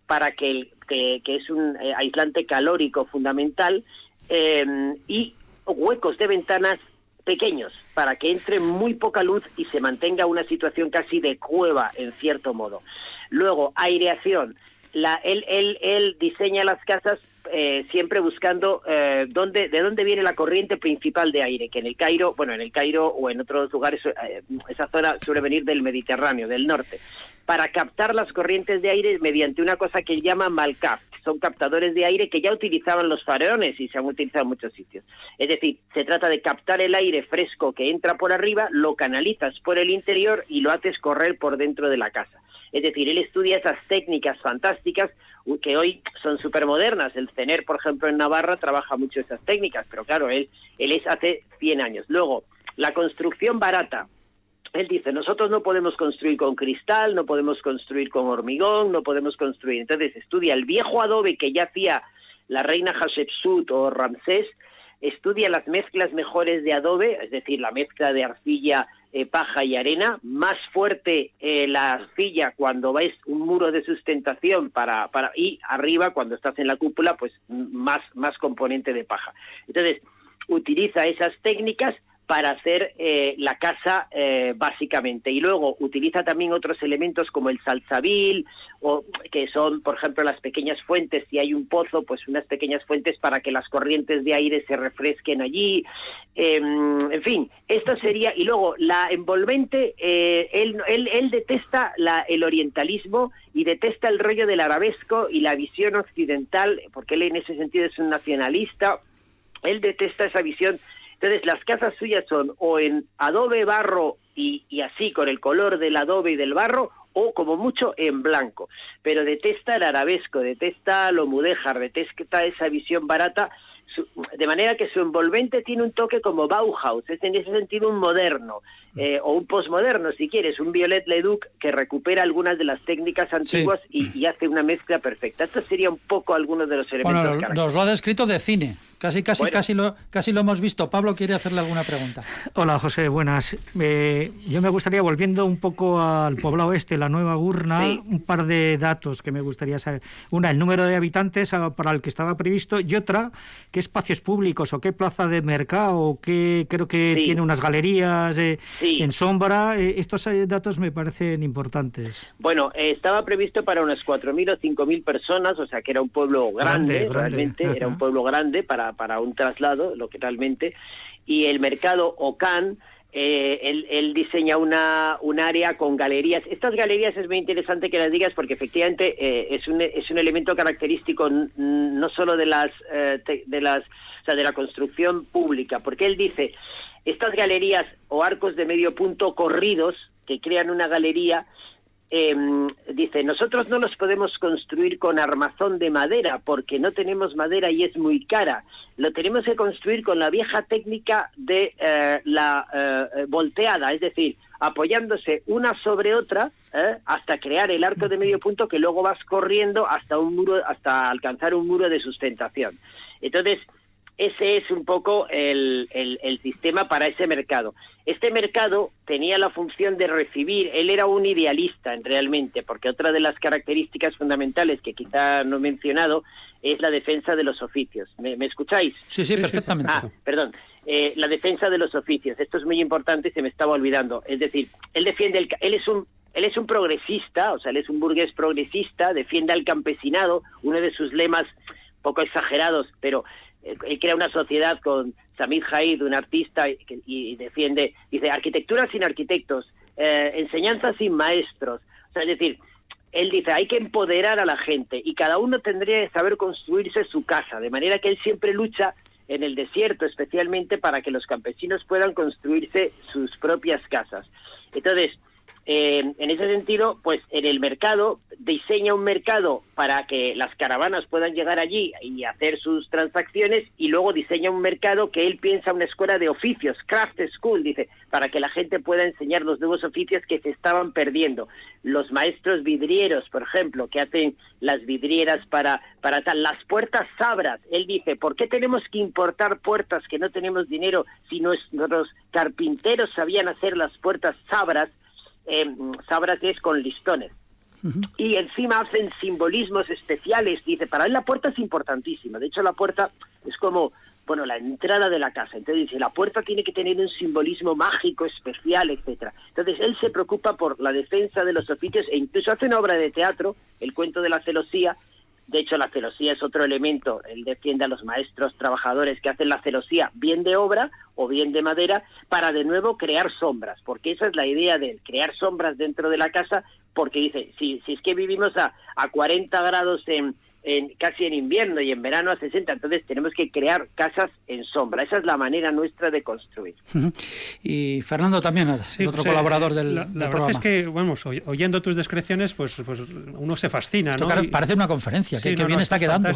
para que, el, que, es un eh, aislante calórico fundamental, eh, y huecos de ventanas pequeños, para que entre muy poca luz y se mantenga una situación casi de cueva, en cierto modo. Luego, aireación. La, él, él, él diseña las casas eh, siempre buscando eh, dónde, de dónde viene la corriente principal de aire, que en el Cairo, bueno, en el Cairo o en otros lugares, eh, esa zona suele venir del Mediterráneo, del norte, para captar las corrientes de aire mediante una cosa que llama Malcap, son captadores de aire que ya utilizaban los faraones y se han utilizado en muchos sitios. Es decir, se trata de captar el aire fresco que entra por arriba, lo canalizas por el interior y lo haces correr por dentro de la casa. Es decir, él estudia esas técnicas fantásticas que hoy son súper modernas. El CENER, por ejemplo, en Navarra trabaja mucho esas técnicas, pero claro, él, él es hace 100 años. Luego, la construcción barata. Él dice, nosotros no podemos construir con cristal, no podemos construir con hormigón, no podemos construir. Entonces estudia el viejo adobe que ya hacía la reina Hatshepsut o Ramsés, estudia las mezclas mejores de adobe, es decir, la mezcla de arcilla, eh, paja y arena, más fuerte eh, la arcilla cuando ves un muro de sustentación para, para, y arriba cuando estás en la cúpula, pues más, más componente de paja. Entonces, utiliza esas técnicas para hacer eh, la casa eh, básicamente. Y luego utiliza también otros elementos como el salsabil, o, que son, por ejemplo, las pequeñas fuentes. Si hay un pozo, pues unas pequeñas fuentes para que las corrientes de aire se refresquen allí. Em, en fin, esto sería. Y luego, la envolvente, eh, él, él, él, detesta la, el orientalismo y detesta el rollo del arabesco y la visión occidental, porque él en ese sentido es un nacionalista. Él detesta esa visión entonces las casas suyas son o en adobe barro y, así con el color del adobe y del barro, o como mucho en blanco, pero detesta el arabesco, detesta lo mudéjar, detesta esa visión barata de manera que su envolvente tiene un toque como Bauhaus, es en ese sentido un moderno, eh, o un posmoderno, si quieres, un Violet Leduc que recupera algunas de las técnicas antiguas y, hace una mezcla perfecta. Esto sería un poco algunos de los elementos. Bueno, nos lo ha descrito de cine. Casi, casi, casi, lo, casi lo hemos visto. Pablo quiere hacerle alguna pregunta. Hola, José, buenas. Eh, yo me gustaría, volviendo un poco al poblado este, la Nueva Gurna, un par de datos que me gustaría saber. Una, el número de habitantes para el que estaba previsto y otra, qué espacios públicos o qué plaza de mercado o qué, creo que tiene unas galerías eh, en sombra. Eh, estos datos me parecen importantes. Bueno, estaba previsto para unas 4.000 o 5.000 personas, o sea que era un pueblo grande, realmente, era un pueblo grande para para, un traslado, lo que realmente, y el mercado OCAN, eh, él, diseña una, un área con galerías. Estas galerías es muy interesante que las digas porque efectivamente eh, es, un, es un elemento característico no solo de las, eh, de las o sea, de la construcción pública, porque él dice estas galerías o arcos de medio punto corridos que crean una galería Em, dice, nosotros no los podemos construir con armazón de madera porque no tenemos madera y es muy cara. Lo tenemos que construir con la vieja técnica de eh, la eh, volteada, es decir, apoyándose una sobre otra ¿eh? hasta crear el arco de medio punto que luego vas corriendo hasta un muro, hasta alcanzar un muro de sustentación. Entonces, ese es un poco el, el, sistema para ese mercado. Este mercado tenía la función de recibir, él era un idealista realmente, porque otra de las características fundamentales que quizá no he mencionado es la defensa de los oficios. ¿Me, escucháis? Sí, sí, perfectamente. Ah, perdón. Eh, la defensa de los oficios. Esto es muy importante y se me estaba olvidando. Es decir, él defiende, el, él es un él es un progresista, o sea, él es un burgués progresista, defiende al campesinado, uno de sus lemas poco exagerados, pero él eh, crea una sociedad con Samid Haid, un artista, y, defiende, dice, arquitectura sin arquitectos, eh, enseñanza sin maestros. O sea, es decir, él dice, hay que empoderar a la gente y cada uno tendría que saber construirse su casa, de manera que él siempre lucha en el desierto especialmente para que los campesinos puedan construirse sus propias casas. Entonces, eh, en ese sentido, pues en el mercado diseña un mercado para que las caravanas puedan llegar allí y hacer sus transacciones y luego diseña un mercado que él piensa una escuela de oficios, craft school, dice, para que la gente pueda enseñar los nuevos oficios que se estaban perdiendo. Los maestros vidrieros, por ejemplo, que hacen las vidrieras para, para tal, las puertas sabras. Él dice, ¿por qué tenemos que importar puertas que no tenemos dinero si nuestros carpinteros sabían hacer las puertas sabras? Eh, sabras es con listones. Y encima hacen simbolismos especiales. Dice, para él la puerta es importantísima. De hecho, la puerta es como, bueno, la entrada de la casa. Entonces dice, la puerta tiene que tener un simbolismo mágico, especial, etcétera. Entonces él se preocupa por la defensa de los oficios e incluso hace una obra de teatro, El cuento de la celosía, de hecho, la celosía es otro elemento. Él defiende a los maestros trabajadores que hacen la celosía bien de obra o bien de madera para de nuevo crear sombras, porque esa es la idea de crear sombras dentro de la casa, porque dice, si, si es que vivimos a, a 40 grados en, casi en invierno y en verano a 60. Entonces tenemos que crear casas en sombra. Esa es la manera nuestra de construir. Y Fernando también, otro colaborador del, la, la verdad es que, bueno, oyendo tus descripciones, pues, pues uno se fascina. ¿no? Parece una conferencia, que, bien está quedando.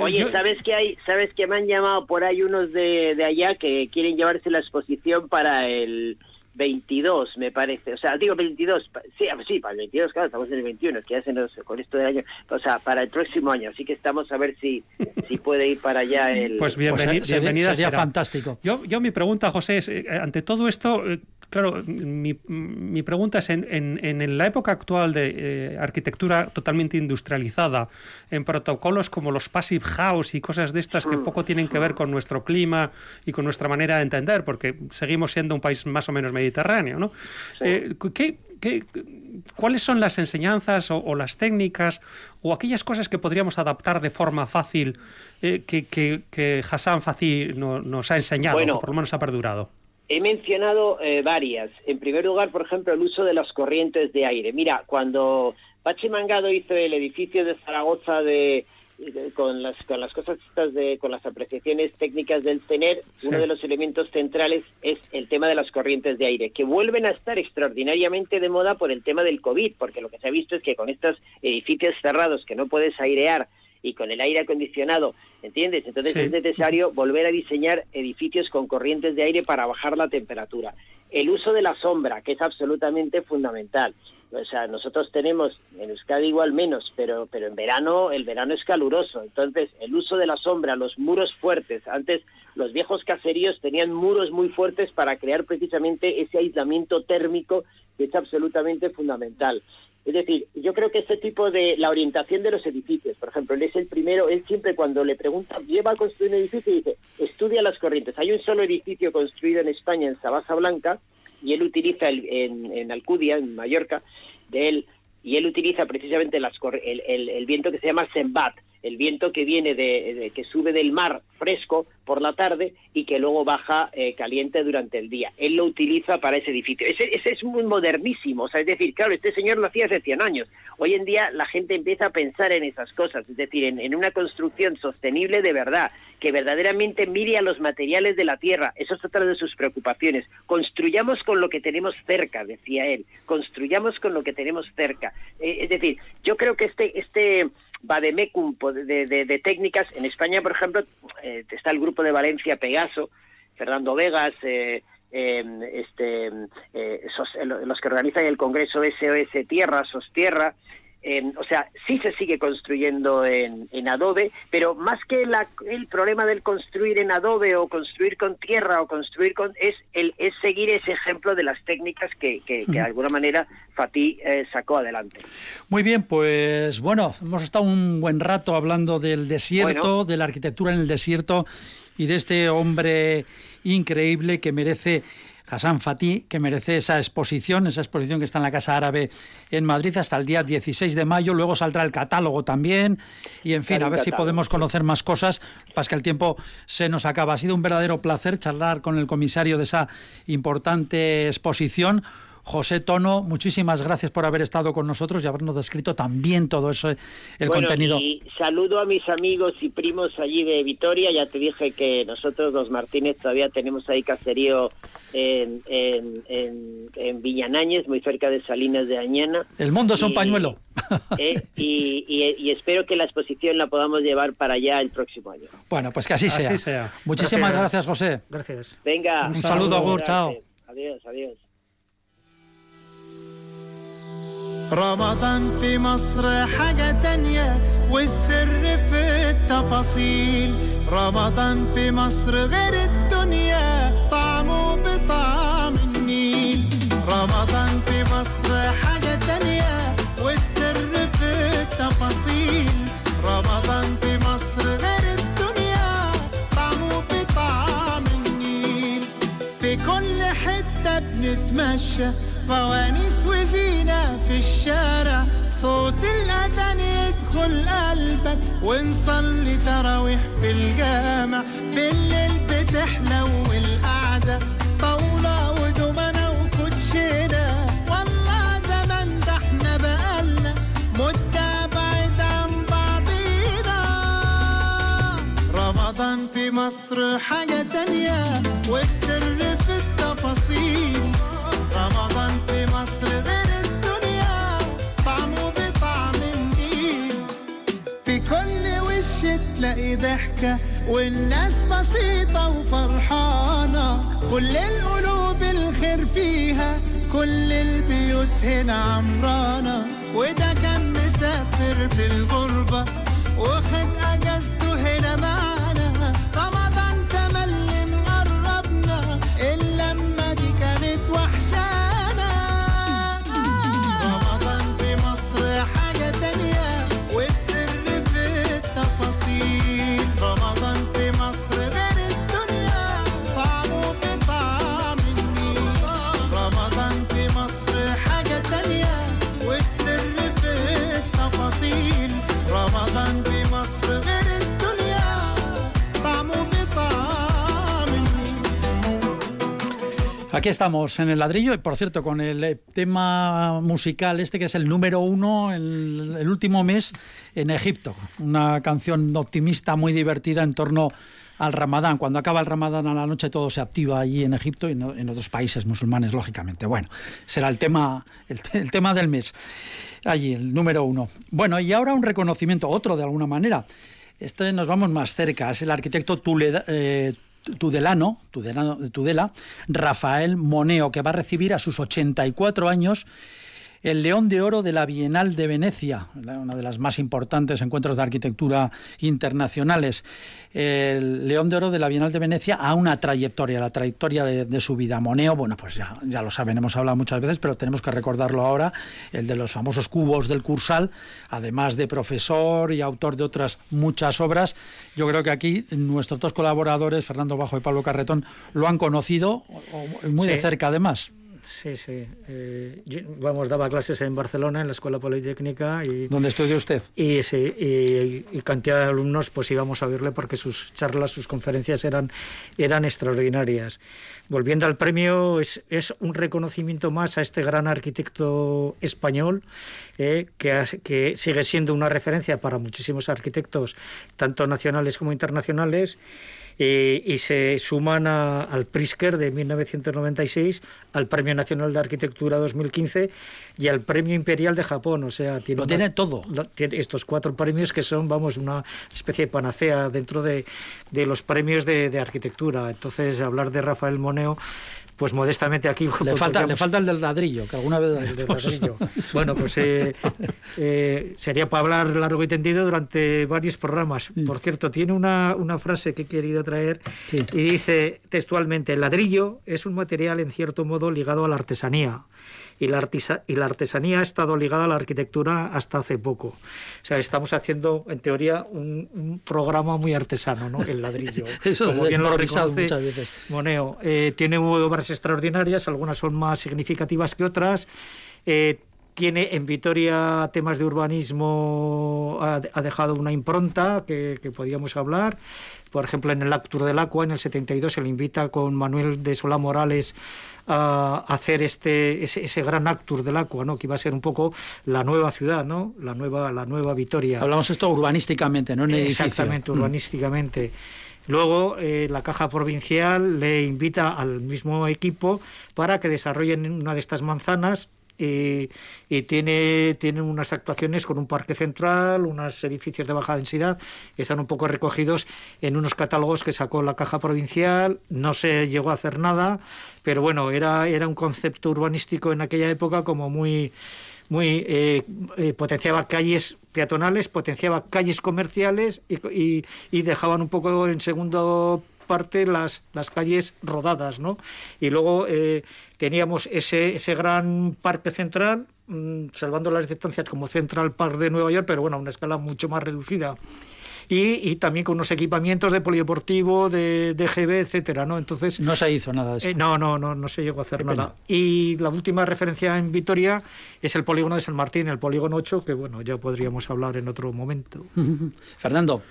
Oye, ¿sabes que hay? ¿Sabes que me han llamado por ahí unos de, de allá que quieren llevarse la exposición para el 22, me parece. O sea, digo 22, sí, sí, para el 22, claro, estamos en el 21, que hacen con esto del año, o sea, para el próximo año. Así que estamos a ver si, si puede ir para allá el... Pues, bienvenida, pues bienvenida sería fantástico. Yo, yo mi pregunta, José, es, eh, ante todo esto, eh, claro, mi, mi, pregunta es, en, en, en, la época actual de eh, arquitectura totalmente industrializada, en protocolos como los passive house y cosas de estas que mm. poco tienen que ver con nuestro clima y con nuestra manera de entender, porque seguimos siendo un país más o menos medio Mediterráneo. ¿no? Eh, cuáles son las enseñanzas o, las técnicas o aquellas cosas que podríamos adaptar de forma fácil eh, que, Hassan Fatih nos ha enseñado, o por lo menos ha perdurado? He mencionado eh, varias. En primer lugar, por ejemplo, el uso de las corrientes de aire. Mira, cuando Pachi Mangado hizo el edificio de Zaragoza de con las con las cosas estas de con las apreciaciones técnicas del CENER, uno de los elementos centrales es el tema de las corrientes de aire, que vuelven a estar extraordinariamente de moda por el tema del COVID, porque lo que se ha visto es que con estos edificios cerrados que no puedes airear y con el aire acondicionado, ¿entiendes? Entonces es necesario volver a diseñar edificios con corrientes de aire para bajar la temperatura. El uso de la sombra, que es absolutamente fundamental. O sea, nosotros tenemos en Euskadi igual menos, pero, pero en verano el verano es caluroso. Entonces, el uso de la sombra, los muros fuertes. Antes los viejos caseríos tenían muros muy fuertes para crear precisamente ese aislamiento térmico que es absolutamente fundamental. Es decir, yo creo que este tipo de la orientación de los edificios, por ejemplo, él es el primero, él siempre cuando le pregunta, ¿lleva a construir un edificio? dice, estudia las corrientes. Hay un solo edificio construido en España, en Sabasa Blanca, y él utiliza el, en, Alcudia, en Mallorca, de él, y él utiliza precisamente las, el, el, viento que se llama Sembat, el viento que viene de, que sube del mar fresco por la tarde y que luego baja eh, caliente durante el día. Él lo utiliza para ese edificio. Ese, es muy modernísimo, o sea, es decir, claro, este señor lo hacía hace 100 años. Hoy en día la gente empieza a pensar en esas cosas, es decir, en, en una construcción sostenible de verdad, que verdaderamente mire a los materiales de la tierra. Eso es otra de sus preocupaciones. Construyamos con lo que tenemos cerca, decía él. Construyamos con lo que tenemos cerca. Eh, es decir, yo creo que este, este vademecum de, de, de, técnicas. En España, por ejemplo, eh, está el grupo de Valencia Pegaso, Fernando Vegas, eh, em, este, eh, los que organizan el Congreso SOS Tierra, Sostierra, o sea, sí se sigue construyendo en, Adobe, pero más que el problema del construir en Adobe o construir con tierra o construir con... es, el, es seguir ese ejemplo de las técnicas que, de alguna manera Fatih eh, sacó adelante. Muy bien, pues bueno, hemos estado un buen rato hablando del desierto, de la arquitectura en el desierto y de este hombre increíble que merece Hassan Fatih, que merece esa exposición, esa exposición que está en la Casa Árabe en Madrid hasta el día 16 de mayo. Luego saldrá el catálogo también. Y en fin, a ver si podemos conocer más cosas. Para que el tiempo se nos acaba. Ha sido un verdadero placer charlar con el comisario de esa importante exposición. José Tono, muchísimas gracias por haber estado con nosotros y habernos descrito también todo eso, el contenido. Y saludo a mis amigos y primos allí de Vitoria. Ya te dije que nosotros, los Martínez, todavía tenemos ahí caserío en, en, en, Viñanañez, muy cerca de Salinas de Añana. El mundo es un pañuelo. Eh, y, y, espero que la exposición la podamos llevar para allá el próximo año. Bueno, pues que así sea. Muchísimas gracias, José. Gracias. Venga. Un saludo, Agur, chao. Adiós, adiós. رمضان في مصر حاجة تانية والسر في التفاصيل. رمضان في مصر غير الدنيا طعمه بطعم النيل. رمضان في مصر حاجة تانية والسر في التفاصيل. رمضان في حتة بنتمشى فوانيس وزينة في الشارع. صوت الأذان يدخل قلبك. ونصلي تراويح في الجامع. بالليل بتحلو القعدة طاولة ودومنة وكوتشينة. والله زمان ده إحنا بقالنا مدة بعيد عن بعضينا. رمضان في مصر حاجة تانية. والسر في التفاصيل رمضان في مصر غير الدنيا طعمه بطعم النيل في كل وش تلاقي ضحكة والناس بسيطة وفرحانة. كل القلوب الخير فيها كل البيوت هنا عمرانة. وده كان مسافر في الغربة واخد أجازته هنا معانا Aquí estamos en el ladrillo y por cierto con el eh, tema musical este que es el número uno el, el último mes en Egipto. Una canción optimista muy divertida en torno al Ramadán. Cuando acaba el Ramadán a la noche todo se activa allí en Egipto y en otros países musulmanes, lógicamente. Bueno, será el tema, el, el tema del mes. Allí, el número uno. Bueno, y ahora un reconocimiento, otro de alguna manera. Este nos vamos más cerca, es el arquitecto Tuleda, eh, tudelano, Tudela, Rafael Moneo, que va a recibir a sus 84 años el León de Oro de la Bienal de Venecia, una de las más importantes encuentros de arquitectura internacionales. El León de Oro de la Bienal de Venecia a una trayectoria, la trayectoria de, de su vida. Moneo, bueno, pues ya, ya lo saben, hemos hablado muchas veces, pero tenemos que recordarlo ahora, el de los famosos cubos del Cursal, además de profesor y autor de otras muchas obras. Yo creo que aquí nuestros dos colaboradores, Fernando Bajo y Pablo Carretón, lo han conocido muy sí. de cerca además. Sí, sí. Eh, yo, vamos, daba clases en Barcelona, en la Escuela Politécnica. Y, ¿Dónde estudió usted? Y, sí, y, y, cantidad de alumnos, pues íbamos a verle porque sus charlas, sus conferencias eran, eran extraordinarias. Volviendo al premio, es, es un reconocimiento más a este gran arquitecto español eh, que, que sigue siendo una referencia para muchísimos arquitectos, tanto nacionales como internacionales. Eh, y se suman a, al Prisker de 1996, al Premio Nacional de Arquitectura 2015 y al Premio Imperial de Japón. O sea, tiene, lo tiene una, todo. Lo, tiene estos cuatro premios que son, vamos, una especie de panacea dentro de, de los premios de, de, arquitectura. Entonces, hablar de Rafael Moneo pues modestamente aquí le pues falta le falta el del ladrillo que alguna vez el del ladrillo bueno pues eh, eh, sería para hablar largo y tendido durante varios programas sí. por cierto tiene una, una, frase que he querido traer sí. y dice textualmente el ladrillo es un material en cierto modo ligado a la artesanía y la, artisa, y la artesanía ha estado ligada a la arquitectura hasta hace poco. O sea, estamos haciendo, en teoría, un, un programa muy artesano, ¿no? El ladrillo. Eso Como bien lo reconoce muchas veces. Moneo. Eh, tiene obras extraordinarias, algunas son más significativas que otras. Eh, tiene en Vitoria temas de urbanismo, ha, ha dejado una impronta que, que, podíamos hablar. Por ejemplo, en el Actur del Aqua, en el 72, se le invita con Manuel de Solá Morales a hacer este ese, ese, gran Actur del Aqua, ¿no? que iba a ser un poco la nueva ciudad, ¿no? la, nueva, la nueva Vitoria. Hablamos esto urbanísticamente, no en edificio. Exactamente, urbanísticamente. Mm. Luego, eh, la Caja Provincial le invita al mismo equipo para que desarrollen una de estas manzanas y, tiene, tiene unas actuaciones con un parque central, unos edificios de baja densidad, que están un poco recogidos en unos catálogos que sacó la Caja Provincial. No se llegó a hacer nada, pero bueno, era, era un concepto urbanístico en aquella época como muy muy eh, eh, potenciaba calles peatonales, potenciaba calles comerciales y, y, y dejaban un poco en segundo parte las, las calles rodadas, ¿no? Y luego eh, teníamos ese, ese gran parque central, mmm, salvando las distancias como Central Park de Nueva York, pero bueno, a una escala mucho más reducida. Y, y, también con unos equipamientos de polideportivo, de, de GB, etcétera, ¿no? Entonces no se hizo nada de eso. Eh, no, no, no, no se llegó a hacer nada. Y la última referencia en Vitoria es el polígono de San Martín, el polígono 8, que bueno, ya podríamos hablar en otro momento. Fernando.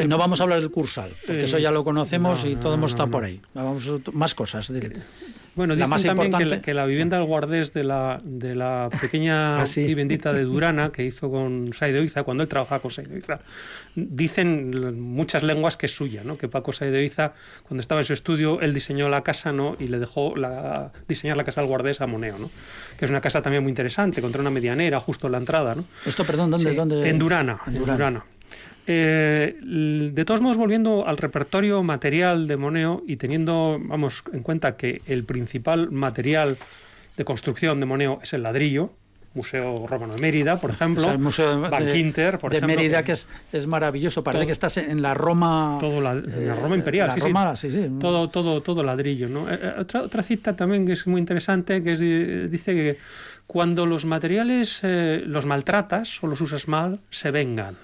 Eh, no vamos a hablar del Cursal, porque eh, eso ya lo conocemos no, y todo no, hemos estado no, por ahí. Vamos más cosas. De, bueno, la más también importante... que, la, que la vivienda del guardés de la, de la pequeña ¿Ah, sí? vivendita de Durana que hizo con Saideoiza, cuando él trabajaba con Saideoiza, dicen muchas lenguas que es suya, ¿no? que Paco Saideoiza, cuando estaba en su estudio, él diseñó la casa ¿no? y le dejó la, diseñar la casa del guardés a Moneo, ¿no? que es una casa también muy interesante, contra una medianera, justo en la entrada. ¿no? Esto, perdón, ¿dónde? Sí, dónde... En Durana. En Durana. En Durana. Eh, de todos modos, volviendo al repertorio material de Moneo y teniendo, vamos, en cuenta que el principal material de construcción de Moneo es el ladrillo, Museo Romano de Mérida, por ejemplo, o sea, el Museo de, Van Quinter, por de ejemplo, Mérida, que es, es maravilloso, parece todo, que estás en la Roma... Todo la, en la Roma imperial, la sí, Roma, sí. sí. Todo, todo, todo ladrillo. ¿no? Eh, otra, otra cita también que es muy interesante, que es, dice que cuando los materiales eh, los maltratas o los usas mal, se vengan.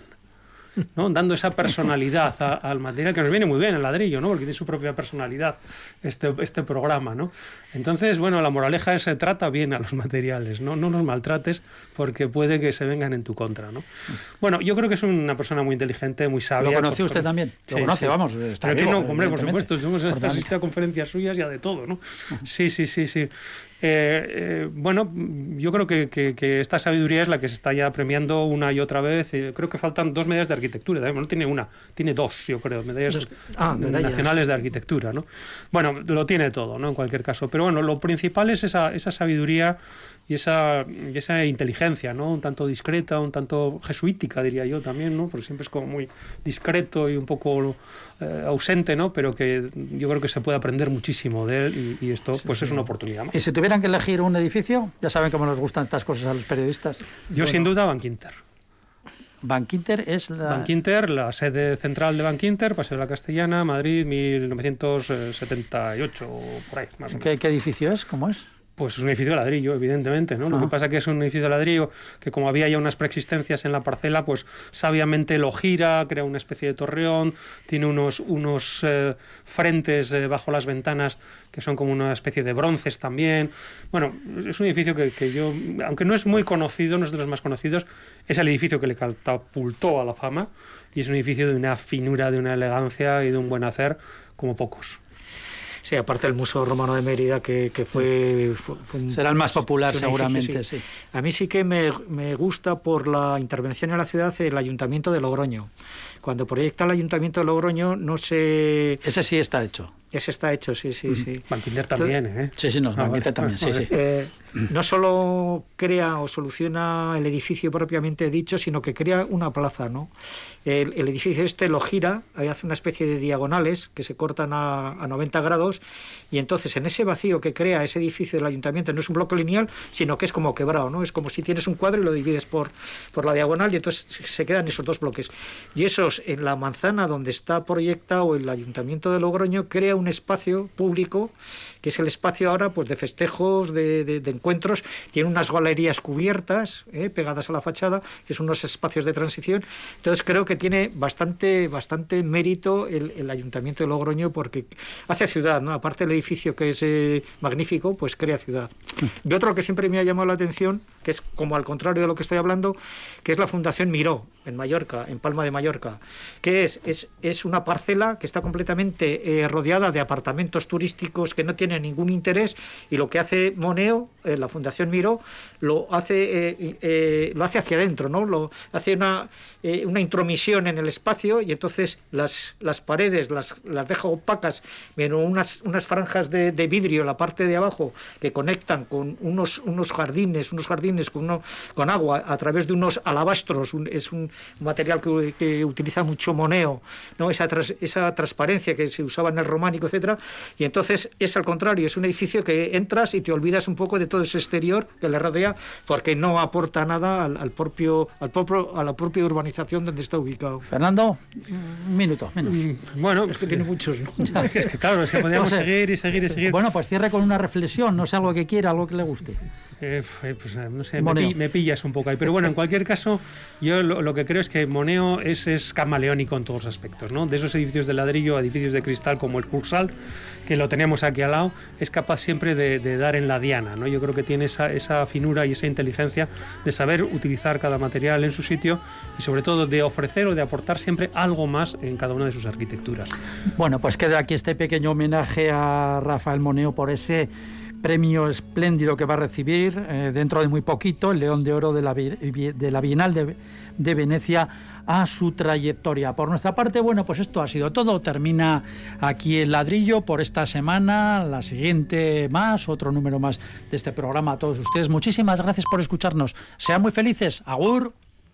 ¿No? dando esa personalidad al material, que nos viene muy bien el ladrillo, ¿no? porque tiene su propia personalidad este, este programa. ¿no? Entonces, bueno, la moraleja es se trata bien a los materiales, ¿no? no los maltrates porque puede que se vengan en tu contra. ¿no? Bueno, yo creo que es una persona muy inteligente, muy sabia. ¿Lo conoce usted también? Lo conoce, vamos. Está Pero no, hombre, por supuesto, hemos asistido a conferencias suyas ya de todo, ¿no? Sí, sí, sí, sí. Eh, eh, bueno, yo creo que, que, esta sabiduría es la que se está ya premiando una y otra vez. Eh, creo que faltan dos medallas de arquitectura. No tiene una, tiene dos, yo creo, medallas ah, nacionales de arquitectura. ¿no? Bueno, lo tiene todo, ¿no? En cualquier caso. Pero bueno, lo principal es esa, esa sabiduría y esa, y esa inteligencia, ¿no? Un tanto discreta, un tanto jesuítica, diría yo también, ¿no? Porque siempre es como muy discreto y un poco eh, ausente, ¿no? Pero que yo creo que se puede aprender muchísimo de él y, esto pues es una oportunidad ¿Y si tuvieran que elegir un edificio? Ya saben cómo nos gustan estas cosas a los periodistas. Yo sin duda Bankinter. Bankinter es la... Bankinter, la sede central de Bankinter, Paseo de la Castellana, Madrid, 1978, por ahí, más o menos. ¿Qué edificio es? ¿Cómo es? Pues es un edificio de ladrillo, evidentemente, ¿no? Lo que pasa es que es un edificio de ladrillo que como había ya unas preexistencias en la parcela, pues sabiamente lo gira, crea una especie de torreón, tiene unos, unos eh, frentes eh, bajo las ventanas que son como una especie de bronces también. Bueno, es un edificio que, que, yo, aunque no es muy conocido, no es de los más conocidos, es el edificio que le catapultó a la fama y es un edificio de una finura, de una elegancia y de un buen hacer como pocos. Sí, aparte del Museo Romano de Mérida, que, fue, Será el más popular, seguramente, sí. A mí sí que me, me, gusta por la intervención en la ciudad el Ayuntamiento de Logroño. Cuando proyecta el Ayuntamiento de Logroño, no se... Ese sí está hecho. Ese está hecho, sí, sí, sí. También, ¿eh? Sí, sí, no, ah, también, sí, sí. Eh, no solo crea o soluciona el edificio propiamente dicho, sino que crea una plaza, ¿no? El, edificio este lo gira, hace una especie de diagonales que se cortan a, a, 90 grados y entonces en ese vacío que crea ese edificio del ayuntamiento no es un bloque lineal, sino que es como quebrado, ¿no? Es como si tienes un cuadro y lo divides por, por la diagonal y entonces se quedan esos dos bloques. Y esos en la manzana donde está proyectado el ayuntamiento de Logroño crea un espacio público que es el espacio ahora pues de festejos, de, encuentros, tiene unas galerías cubiertas eh, pegadas a la fachada, que son unos espacios de transición. Entonces creo que tiene bastante, bastante mérito el, Ayuntamiento de Logroño porque hace ciudad, ¿no? Aparte del edificio que es eh, magnífico, pues crea ciudad. Y otro que siempre me ha llamado la atención, que es como al contrario de lo que estoy hablando, que es la Fundación Miró, en Mallorca, en Palma de Mallorca, que es, es, es una parcela que está completamente eh, rodeada de apartamentos turísticos que no tienen ningún interés y lo que hace Moneo, eh, la Fundación Miro, lo hace, eh, eh, lo hace hacia adentro, ¿no? Lo, hace una, una intromisión en el espacio y entonces las, las paredes las, las deja opacas, menos unas, unas franjas de, vidrio en la parte de abajo que conectan con unos, unos jardines, unos jardines con, con agua a través de unos alabastros, es un material que, utiliza mucho Moneo, ¿no? esa, esa transparencia que se usaba en el románico, etcétera, y entonces es al contrario es un edificio que entras y te olvidas un poco de todo ese exterior que le rodea porque no aporta nada al, propio, al propio, a la propia urbanización donde está ubicado. Fernando, un minuto, menos. Mm, bueno, es que tiene muchos. es que claro, es que podríamos seguir y seguir y seguir. Bueno, pues cierre con una reflexión, no sé algo que quiera, algo que le guste. Eh, pues eh, no sé, me, pillas un poco ahí. Pero bueno, en cualquier caso, yo lo, que creo es que Moneo es, es camaleónico en todos los aspectos, ¿no? De esos edificios de ladrillo a edificios de cristal como el Cursal, que lo tenemos aquí al lado, es capaz siempre de, dar en la diana. ¿no? Yo creo que tiene esa, esa, finura y esa inteligencia de saber utilizar cada material en su sitio y sobre todo de ofrecer o de aportar siempre algo más en cada una de sus arquitecturas. Bueno, pues queda aquí este pequeño homenaje a Rafael Moneo por ese premio espléndido que va a recibir eh, dentro de muy poquito, el León de Oro de la, de la Bienal de, de Venecia a su trayectoria. Por nuestra parte, bueno, pues esto ha sido todo. Termina aquí el ladrillo por esta semana, la siguiente más, otro número más de este programa a todos ustedes. Muchísimas gracias por escucharnos. Sean muy felices. Agur.